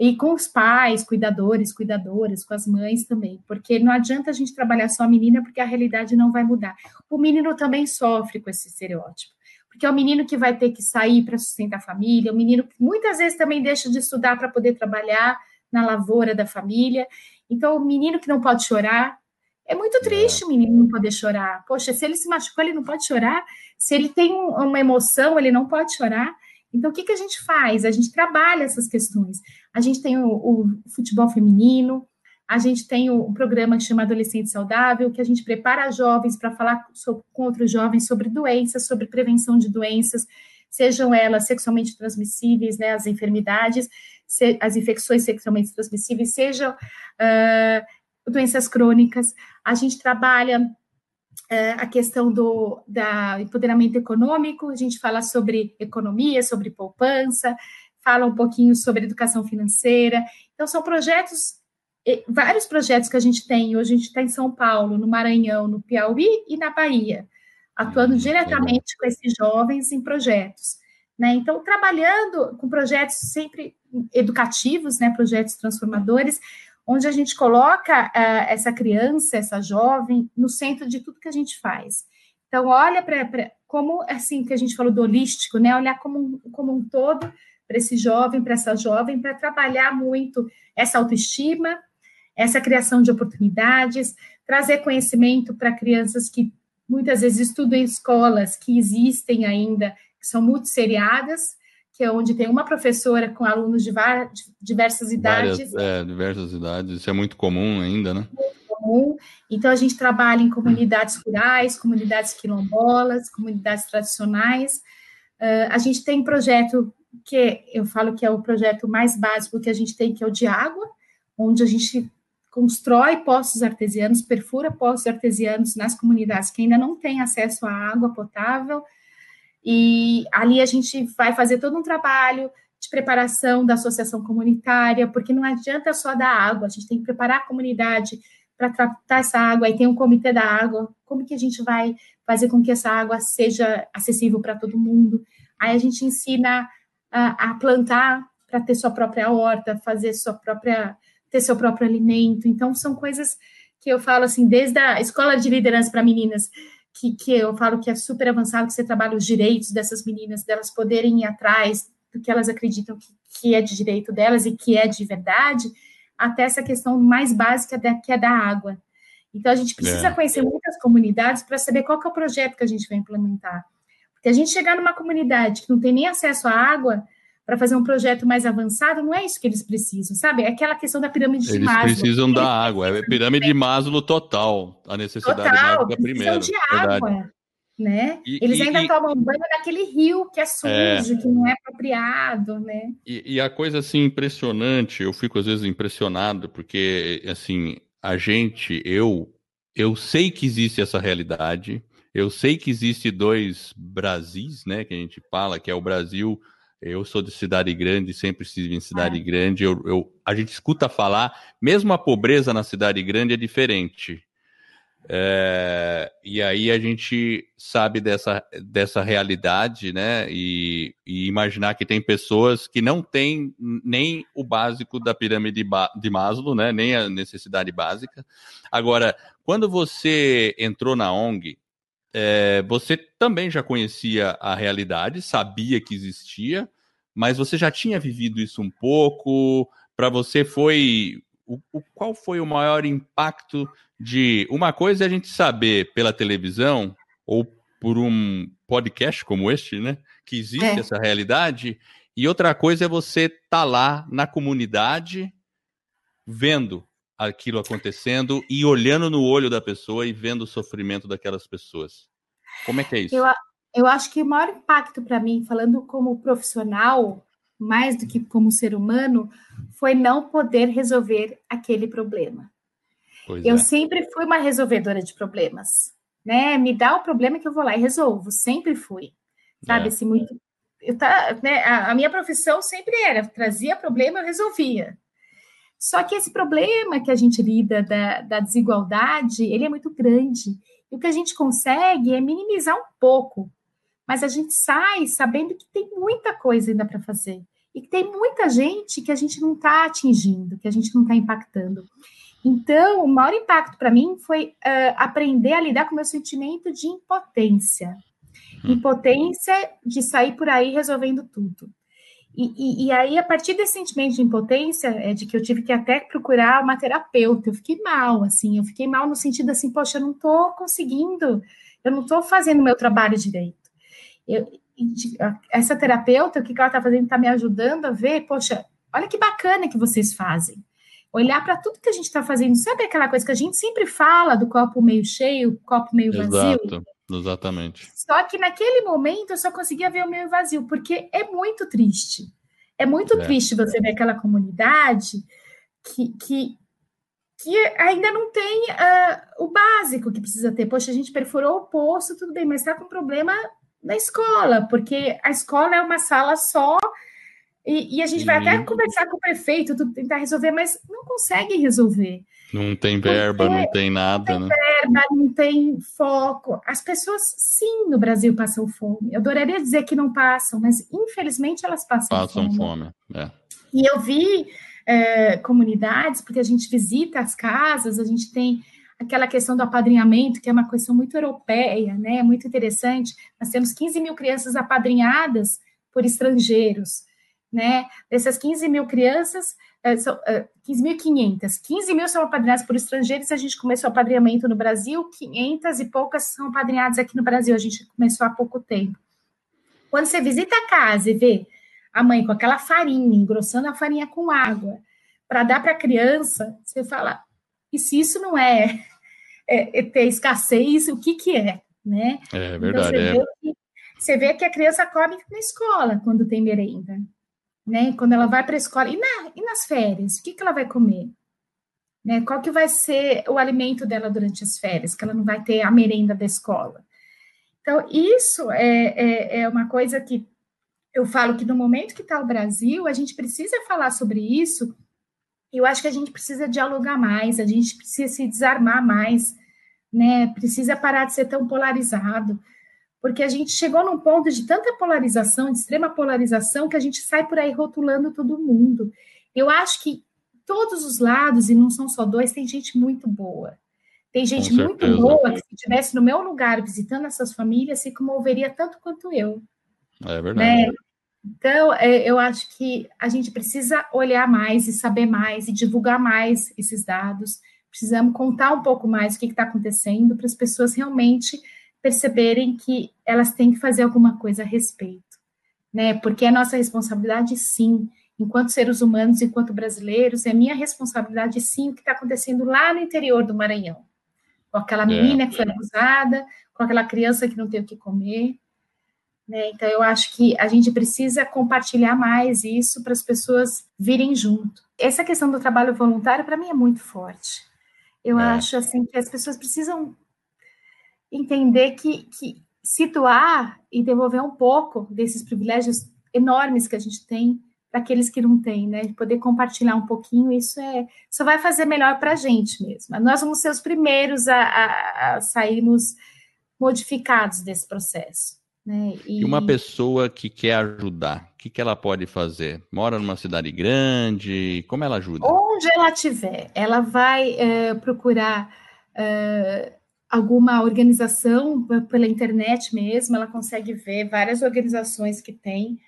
E com os pais, cuidadores, cuidadoras, com as mães também, porque não adianta a gente trabalhar só a menina, porque a realidade não vai mudar. O menino também sofre com esse estereótipo, porque é o menino que vai ter que sair para sustentar a família, o menino que muitas vezes também deixa de estudar para poder trabalhar na lavoura da família. Então, o menino que não pode chorar, é muito é. triste o menino não poder chorar. Poxa, se ele se machucou, ele não pode chorar. Se ele tem uma emoção, ele não pode chorar. Então, o que, que a gente faz? A gente trabalha essas questões. A gente tem o, o futebol feminino, a gente tem o, o, programa que chama Adolescente Saudável, que a gente prepara jovens para falar com outros jovens sobre doenças, sobre prevenção de doenças, sejam elas sexualmente transmissíveis, né, as enfermidades, se, as infecções sexualmente transmissíveis, sejam uh, doenças crônicas, a gente trabalha a questão do da empoderamento econômico, a gente fala sobre economia, sobre poupança, fala um pouquinho sobre educação financeira. Então, são projetos, vários projetos que a gente tem. Hoje a gente está em São Paulo, no Maranhão, no Piauí e na Bahia, atuando hum, diretamente com esses jovens em projetos. Né? Então, trabalhando com projetos sempre educativos, né? projetos transformadores, onde a gente coloca uh, essa criança, essa jovem, no centro de tudo que a gente faz. Então, olha para como, assim, que a gente falou do holístico, né? Olhar como, como um todo para esse jovem, para essa jovem, para trabalhar muito essa autoestima, essa criação de oportunidades, trazer conhecimento para crianças que muitas vezes estudam em escolas que existem ainda, que são multisseriadas, que é onde tem uma professora com alunos de diversas idades. Várias, é, diversas idades, isso é muito comum ainda, né? Muito comum. Então, a gente trabalha em comunidades rurais, comunidades quilombolas, comunidades tradicionais. Uh, a gente tem projeto que eu falo que é o projeto mais básico que a gente tem, que é o de água, onde a gente constrói poços artesianos, perfura poços artesianos nas comunidades que ainda não têm acesso à água potável, e ali a gente vai fazer todo um trabalho de preparação da associação comunitária, porque não adianta só dar água, a gente tem que preparar a comunidade para tratar essa água, aí tem um comitê da água, como que a gente vai fazer com que essa água seja acessível para todo mundo? Aí a gente ensina a, a plantar para ter sua própria horta, fazer sua própria, ter seu próprio alimento. Então, são coisas que eu falo assim, desde a escola de liderança para meninas, que, que eu falo que é super avançado, que você trabalha os direitos dessas meninas, delas poderem ir atrás do que elas acreditam que, que é de direito delas e que é de verdade, até essa questão mais básica da, que é da água. Então, a gente precisa é. conhecer muitas comunidades para saber qual é o projeto que a gente vai implementar. Porque a gente chegar numa comunidade que não tem nem acesso à água, para fazer um projeto mais avançado, não é isso que eles precisam, sabe? É aquela questão da pirâmide eles de Maslow. Eles precisam da água, é pirâmide de Maslow total, a necessidade total, básica primeiro. de água. né? E, Eles ainda e, tomam banho naquele rio que é sujo, é, que não é apropriado, né? E, e, a coisa assim impressionante, eu fico às vezes impressionado porque assim a gente, eu, eu sei que existe essa realidade, eu sei que existe dois Brasis, né? Que a gente fala que é o Brasil. Eu sou de cidade grande, sempre estive em cidade é. grande. Eu, eu, a gente escuta falar, mesmo a pobreza na cidade grande é diferente. É, e aí a gente sabe dessa, dessa realidade, né? E, e, imaginar que tem pessoas que não têm nem o básico da pirâmide de Maslow, né? Nem a necessidade básica. Agora, quando você entrou na ONG, é, você também já conhecia a realidade, sabia que existia, mas você já tinha vivido isso um pouco. Para você foi o, o, qual foi o maior impacto de uma coisa é a gente saber pela televisão ou por um podcast como este, né, que existe é. essa realidade, e outra coisa é você estar tá lá na comunidade vendo aquilo acontecendo e olhando no olho da pessoa e vendo o sofrimento daquelas pessoas. Como é que é isso? Eu, eu acho que o maior impacto para mim, falando como profissional, mais do que como ser humano, foi não poder resolver aquele problema. Pois eu é. sempre fui uma resolvedora de problemas, né? Me dá o problema que eu vou lá e resolvo, sempre fui, sabe? É. Assim, muito, eu tá, né? A, a, minha profissão sempre era trazia problema, eu resolvia. Só que esse problema que a gente lida da, da desigualdade, ele é muito grande. E o que a gente consegue é minimizar um pouco, mas a gente sai sabendo que tem muita coisa ainda para fazer e que tem muita gente que a gente não está atingindo, que a gente não está impactando. Então, o maior impacto para mim foi uh, aprender a lidar com o meu sentimento de impotência. Hum. Impotência de sair por aí resolvendo tudo. E, e, e, aí, a partir desse sentimento de impotência, é de que eu tive que até procurar uma terapeuta, eu fiquei mal, assim, eu fiquei mal no sentido assim, poxa, eu não estou conseguindo, eu não estou fazendo o meu trabalho direito. Eu, essa terapeuta, o que ela está fazendo, está me ajudando a ver, poxa, olha que bacana que vocês fazem. Olhar para tudo que a gente está fazendo, sabe aquela coisa que a gente sempre fala do copo meio cheio, copo meio Exato, vazio? Exatamente. Só que naquele momento eu só conseguia ver o meio vazio, porque é muito triste. É muito é. triste você ver aquela comunidade que, que, que ainda não tem uh, o básico que precisa ter. Poxa, a gente perfurou o poço, tudo bem, mas está com problema na escola, porque a escola é uma sala só e, e a gente vai até conversar com o prefeito, tentar resolver, mas não consegue resolver. Não tem verba, não tem nada, não tem né? verba, não tem foco. As pessoas, sim, no Brasil passam fome. Eu adoraria dizer que não passam, mas infelizmente elas passam, passam fome. fome. É. E eu vi é, comunidades, porque a gente visita as casas, a gente tem aquela questão do apadrinhamento, que é uma questão muito europeia, né? Muito interessante. Nós temos 15 mil crianças apadrinhadas por estrangeiros, né? Dessas 15 mil crianças, uh, são uh, 15.500. 15 mil são apadrinhadas por estrangeiros. A gente começou o apadrinhamento no Brasil, 500 e poucas são apadrinhadas aqui no Brasil. A gente começou há pouco tempo. Quando você visita a casa e vê a mãe com aquela farinha, engrossando a farinha com água, para dar para a criança, você fala, e se isso não é, é, é, ter escassez, o que que é, né? É verdade. Então, você, é. Vê que, você vê que a criança come na escola quando tem merenda, né? Quando ela vai para a escola e, na, e nas férias, o que que ela vai comer? Né? Qual que vai ser o alimento dela durante as férias? Que ela não vai ter a merenda da escola. Então, isso é, é, é uma coisa que eu falo que no momento que está o Brasil, a gente precisa falar sobre isso eu acho que a gente precisa dialogar mais, a gente precisa se desarmar mais, né? Precisa parar de ser tão polarizado, porque a gente chegou num ponto de tanta polarização, de extrema polarização, que a gente sai por aí rotulando todo mundo. Eu acho que todos os lados, e não são só dois, tem gente muito boa. Tem gente muito boa que, se estivesse no meu lugar visitando essas famílias, se comoveria tanto quanto eu. É verdade. Né? Então, é, eu acho que a gente precisa olhar mais e saber mais e divulgar mais esses dados. Precisamos contar um pouco mais o que está acontecendo para as pessoas realmente perceberem que elas têm que fazer alguma coisa a respeito, né? Porque é nossa responsabilidade, sim, enquanto seres humanos, enquanto brasileiros, é minha responsabilidade, sim, o que está acontecendo lá no interior do Maranhão, com aquela é. menina que foi abusada, com aquela criança que não tem o que comer. Né? Então, eu acho que a gente precisa compartilhar mais isso para as pessoas virem junto. Essa questão do trabalho voluntário, para mim, é muito forte. Eu é. acho assim que as pessoas precisam entender que, que situar e devolver um pouco desses privilégios enormes que a gente tem para aqueles que não têm, né? Poder compartilhar um pouquinho, isso é, só vai fazer melhor para a gente mesmo. Nós vamos ser os primeiros a, a, a sairmos modificados desse processo. Né? E... e... uma pessoa que quer ajudar, o que, que ela pode fazer? Mora numa cidade grande? Como ela ajuda? Onde ela estiver, ela vai é, procurar é, alguma organização pela internet mesmo, ela consegue ver várias organizações que tem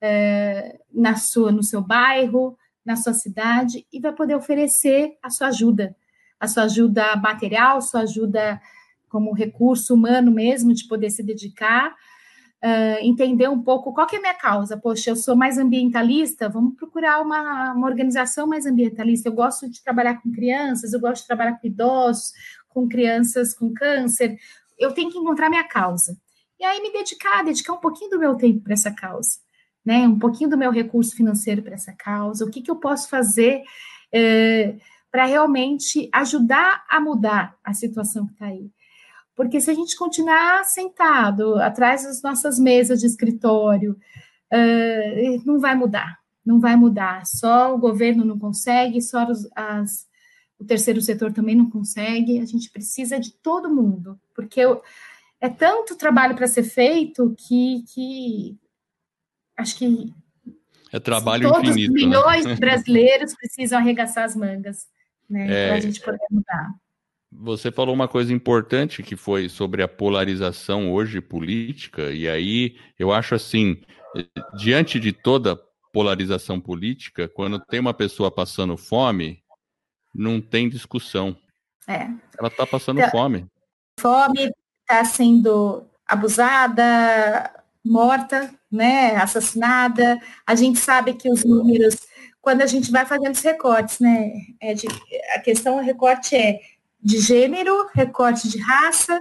é, na sua, no seu bairro, na sua cidade, e vai poder oferecer a sua ajuda, a sua ajuda material, sua ajuda como recurso humano mesmo, de poder se dedicar, uh, entender um pouco qual que é a minha causa. Poxa, eu sou mais ambientalista, vamos procurar uma, uma organização mais ambientalista. Eu gosto de trabalhar com crianças, eu gosto de trabalhar com idosos, com crianças com câncer. Eu tenho que encontrar minha causa. E aí me dedicar, dedicar um pouquinho do meu tempo para essa causa, né? Um pouquinho do meu recurso financeiro para essa causa. O que, que eu posso fazer eh, para realmente ajudar a mudar a situação que está aí? Porque se a gente continuar sentado atrás das nossas mesas de escritório, uh, não vai mudar, não vai mudar. Só o governo não consegue, só os, as, o terceiro setor também não consegue. A gente precisa de todo mundo, porque é tanto trabalho para ser feito que, que acho que é trabalho todos infinito. Todos né? milhões né? de brasileiros precisam arregaçar as mangas, né, é, para a gente poder mudar. Você falou uma coisa importante que foi sobre a polarização hoje política, e aí eu acho assim, diante de toda polarização política, quando tem uma pessoa passando fome, não tem discussão. É. Ela está passando então, fome. Fome, está sendo abusada, morta, né, assassinada. A gente sabe que os números, quando a gente vai fazendo os recortes, né, é de, a questão, o recorte é de gênero, recorte de raça,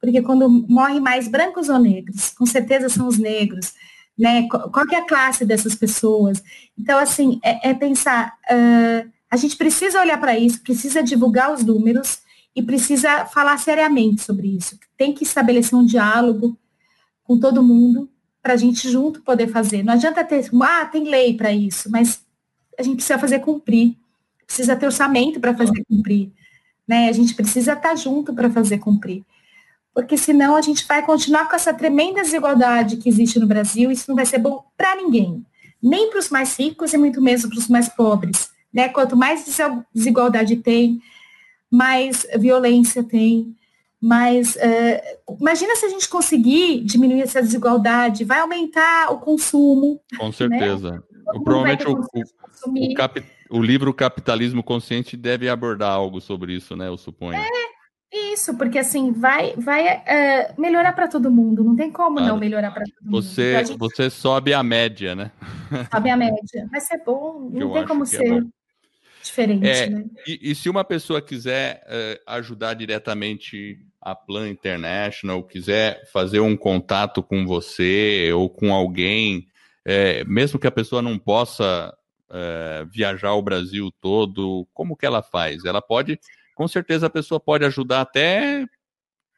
porque quando morrem mais brancos ou negros, com certeza são os negros, né? Qual que é a classe dessas pessoas? Então, assim, é, é pensar, uh, a gente precisa olhar para isso, precisa divulgar os números e precisa falar seriamente sobre isso. Tem que estabelecer um diálogo com todo mundo para a gente junto poder fazer. Não adianta ter, ah, tem lei para isso, mas a gente precisa fazer cumprir, precisa ter orçamento para fazer cumprir né? A gente precisa estar junto para fazer cumprir. Porque senão a gente vai continuar com essa tremenda desigualdade que existe no Brasil, isso não vai ser bom para ninguém, nem para os mais ricos e muito menos para os mais pobres. Né? Quanto mais desigualdade tem, mais violência tem, mais. Uh, imagina se a gente conseguir diminuir essa desigualdade, vai aumentar o consumo. Com certeza. Né? Provavelmente o, o, o, cap, o livro Capitalismo Consciente deve abordar algo sobre isso, né? Eu suponho. É, isso, porque assim, vai, vai uh, melhorar para todo mundo, não tem como não melhorar para todo você, mundo. Então, gente... Você sobe a média, né? Sobe a média. Vai ser bom, não Eu tem como é ser. É diferente, é, né? E, e, se uma pessoa quiser uh, ajudar diretamente a Plan International, quiser fazer um contato com você ou com alguém, é, mesmo que a pessoa não possa é, viajar o Brasil todo, como que ela faz? Ela pode, com certeza a pessoa pode ajudar até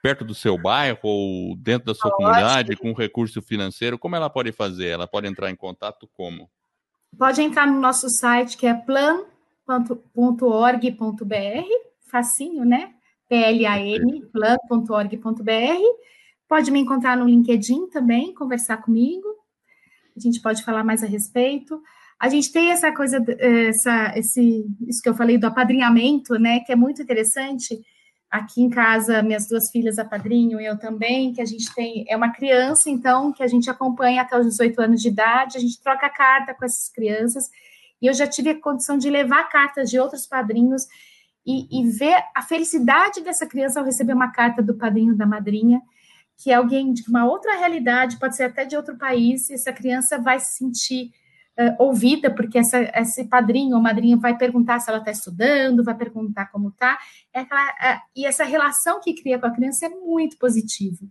perto do seu bairro ou dentro da sua comunidade com recurso financeiro, como ela pode fazer? Ela pode entrar em contato como? Pode entrar no nosso site que é plan.org.br, facinho, né? P-L-A-N, plan.org.br. Pode me encontrar no LinkedIn também, conversar comigo. A gente pode falar mais a respeito. A gente tem essa coisa, essa, esse, isso que eu falei do apadrinhamento, né, que é muito interessante. Aqui em casa, minhas duas filhas apadrinham, eu também, que a gente tem, é uma criança, então, que a gente acompanha até os 18 anos de idade, a gente troca carta com essas crianças, e eu já tive a condição de levar cartas de outros padrinhos e, e ver a felicidade dessa criança ao receber uma carta do padrinho da madrinha, que é alguém de uma outra realidade, pode ser até de outro país, e essa criança vai se sentir uh, ouvida, porque essa, esse padrinho ou madrinha vai perguntar se ela está estudando, vai perguntar como está, é uh, e essa relação que cria com a criança é muito positiva.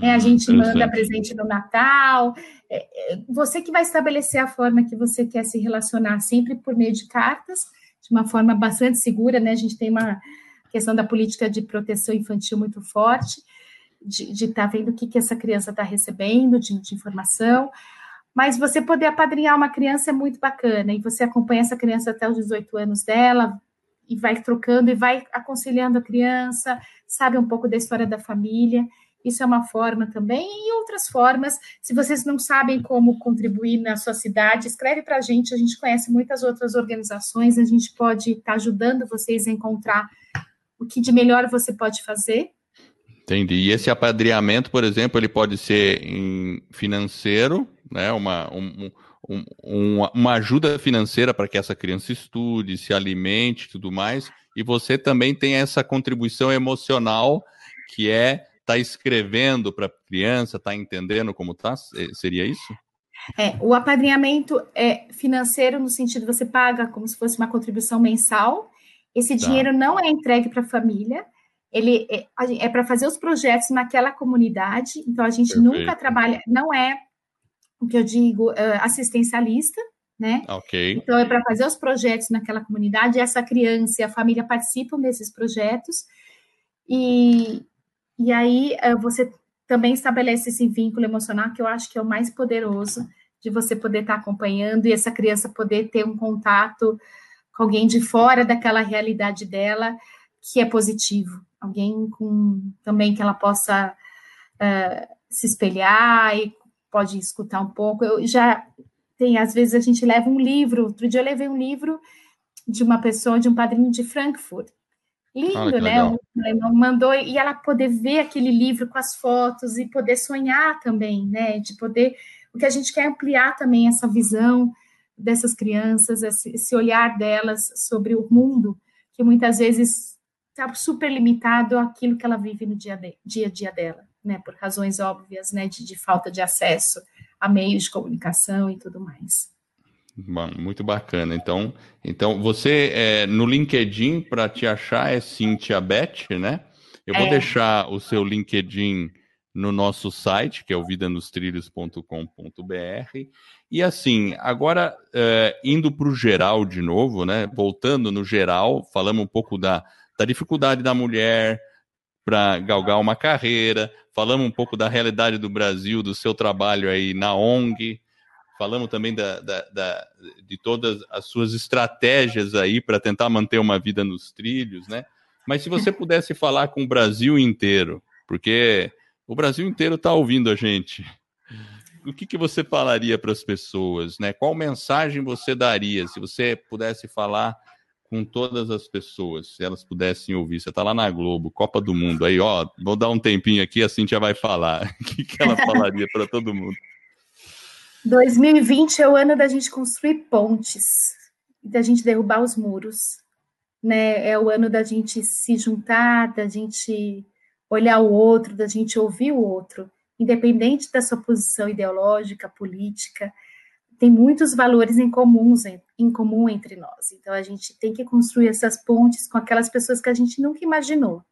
É, a hum, gente manda presente no Natal. É, é, você que vai estabelecer a forma que você quer se relacionar, sempre por meio de cartas, de uma forma bastante segura, né? A gente tem uma questão da política de proteção infantil muito forte, de estar tá vendo o que, que essa criança está recebendo de, de informação. Mas você poder apadrinhar uma criança é muito bacana, e você acompanha essa criança até os 18 anos dela, e vai trocando e vai aconselhando a criança, sabe um pouco da história da família. Isso é uma forma também, e outras formas. Se vocês não sabem como contribuir na sua cidade, escreve para a gente. A gente conhece muitas outras organizações, a gente pode estar tá ajudando vocês a encontrar o que de melhor você pode fazer. Entendi. E esse apadrinhamento, por exemplo, ele pode ser financeiro, né? Uma, um, um, uma ajuda financeira para que essa criança estude, se alimente e tudo mais. E você também tem essa contribuição emocional que é tá escrevendo para a criança, tá entendendo como tá? Seria isso? É, o apadrinhamento é financeiro no sentido você paga como se fosse uma contribuição mensal. Esse tá. dinheiro não é entregue para a família, ele é, é para fazer os projetos naquela comunidade. Então a gente Perfeito. nunca trabalha, não é o que eu digo uh, assistencialista, né? Ok. Então é para fazer os projetos naquela comunidade. Essa criança e a família participam desses projetos e e aí eh, você também estabelece esse vínculo emocional que eu acho que é o mais poderoso de você poder estar acompanhando e essa criança poder ter um contato com alguém de fora daquela realidade dela que é positivo, alguém com também que ela possa uh, se espelhar e pode escutar um pouco. Eu já tem às vezes a gente leva um livro. Outro dia eu levei um livro de uma pessoa de um padrinho de Frankfurt Lindo, né? O mandou e ela poder ver aquele livro com as fotos e poder sonhar também, né? De poder, o que a gente quer ampliar também essa visão dessas crianças, esse, esse olhar delas sobre o mundo, que muitas vezes está super limitado àquilo que ela vive no dia, de, dia a dia dela, né? Por razões óbvias, né? De, de falta de acesso a meios de comunicação e tudo mais. Mano, muito bacana. Então, então você é, no LinkedIn para te achar é Cintia Beth, né? Eu vou é. deixar o seu LinkedIn no nosso site, que é o vidanostrilhos.com.br. E assim, agora é, indo para o geral de novo, né? Voltando no geral, falamos um pouco da, da dificuldade da mulher para galgar uma carreira, falamos um pouco da realidade do Brasil, do seu trabalho aí na ONG, falamos também da, da, da, de todas as suas estratégias aí para tentar manter uma vida nos trilhos, né? Mas se você pudesse falar com o Brasil inteiro, porque o Brasil inteiro está ouvindo a gente, o que, que você falaria para as pessoas, né? Qual mensagem você daria se você pudesse falar com todas as pessoas, se elas pudessem ouvir? Você está lá na Globo, Copa do Mundo, aí, ó, vou dar um tempinho aqui, a Cintia vai falar. O que, que ela falaria para todo mundo? 2020 é o ano da gente construir pontes, da gente derrubar os muros, né? É o ano da gente se juntar, da gente olhar o outro, da gente ouvir o outro, independente da sua posição ideológica, política, tem muitos valores em comuns em comum entre nós. Então a gente tem que construir essas pontes com aquelas pessoas que a gente nunca imaginou.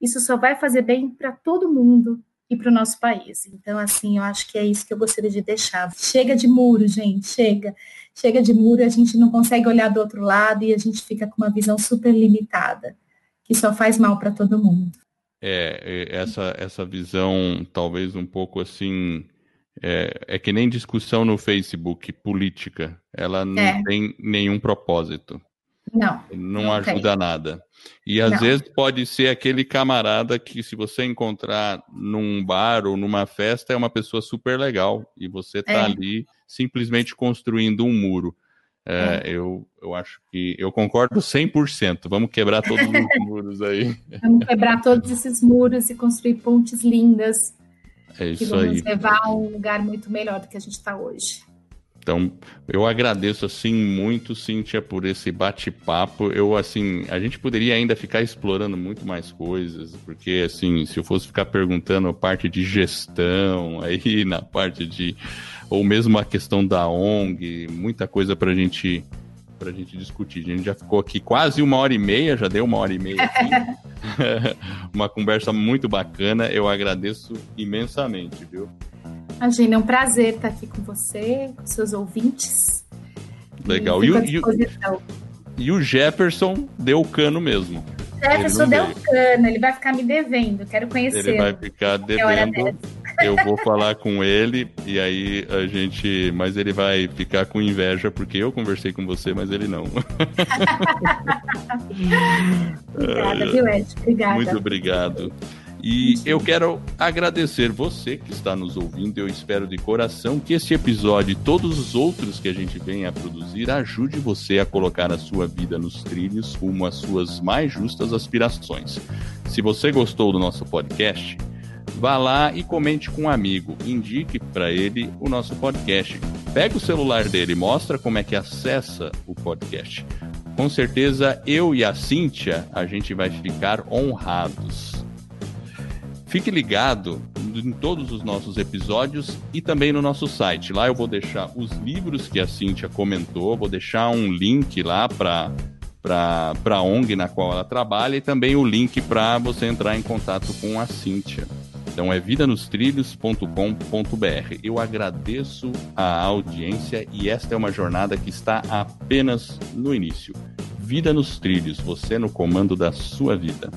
Isso só vai fazer bem para todo mundo, e para o nosso país. Então, assim, eu acho que é isso que eu gostaria de deixar. Chega de muro, gente, chega. Chega de muro, a gente não consegue olhar do outro lado e a gente fica com uma visão super limitada, que só faz mal para todo mundo. É, é, essa, essa visão, talvez um pouco assim, é, é que nem discussão no Facebook política, ela não é. tem nenhum propósito. Não. Não, não ajuda tem. nada. E às não. vezes pode ser aquele camarada que, se você encontrar num bar ou numa festa, é uma pessoa super legal e você está é. ali simplesmente construindo um muro. É, é. Eu, eu acho que eu concordo 100%. Vamos quebrar todos os muros aí. Vamos quebrar todos esses muros e construir pontes lindas. É isso que vão aí. nos levar a um lugar muito melhor do que a gente está hoje. Então, eu agradeço assim muito, Cíntia, por esse bate-papo. Eu assim, a gente poderia ainda ficar explorando muito mais coisas, porque assim, se eu fosse ficar perguntando a parte de gestão, aí na parte de ou mesmo a questão da ONG, muita coisa para gente a gente discutir. A gente já ficou aqui quase uma hora e meia, já deu uma hora e meia aqui. uma conversa muito bacana, eu agradeço imensamente, viu? Imagina, é um prazer estar aqui com você, com seus ouvintes. Legal. E, e, e, o Jefferson deu o cano mesmo. Jefferson deu o cano, ele vai ficar me devendo, quero conhecer. Ele vai ficar devendo eu vou falar com ele e aí a gente. Mas ele vai ficar com inveja porque eu conversei com você, mas ele não. Obrigada, viu, Ed? Obrigada. Muito obrigado. E eu quero agradecer você que está nos ouvindo. Eu espero de coração que este episódio e todos os outros que a gente vem a produzir ajude você a colocar a sua vida nos trilhos rumo às suas mais justas aspirações. Se você gostou do nosso podcast, vá lá e comente com um amigo, indique para ele o nosso podcast. Pega o celular dele, mostra como é que acessa o podcast. Com certeza eu e a Cíntia, a gente vai ficar honrados. Fique ligado em todos os nossos episódios e também no nosso site. Lá eu vou deixar os livros que a Cíntia comentou, vou deixar um link lá para para a ONG na qual ela trabalha e também o link para você entrar em contato com a Cíntia. Então é vidanostrilhos.com.br. Eu agradeço a audiência e esta é uma jornada que está apenas no início. Vida nos trilhos, você no comando da sua vida.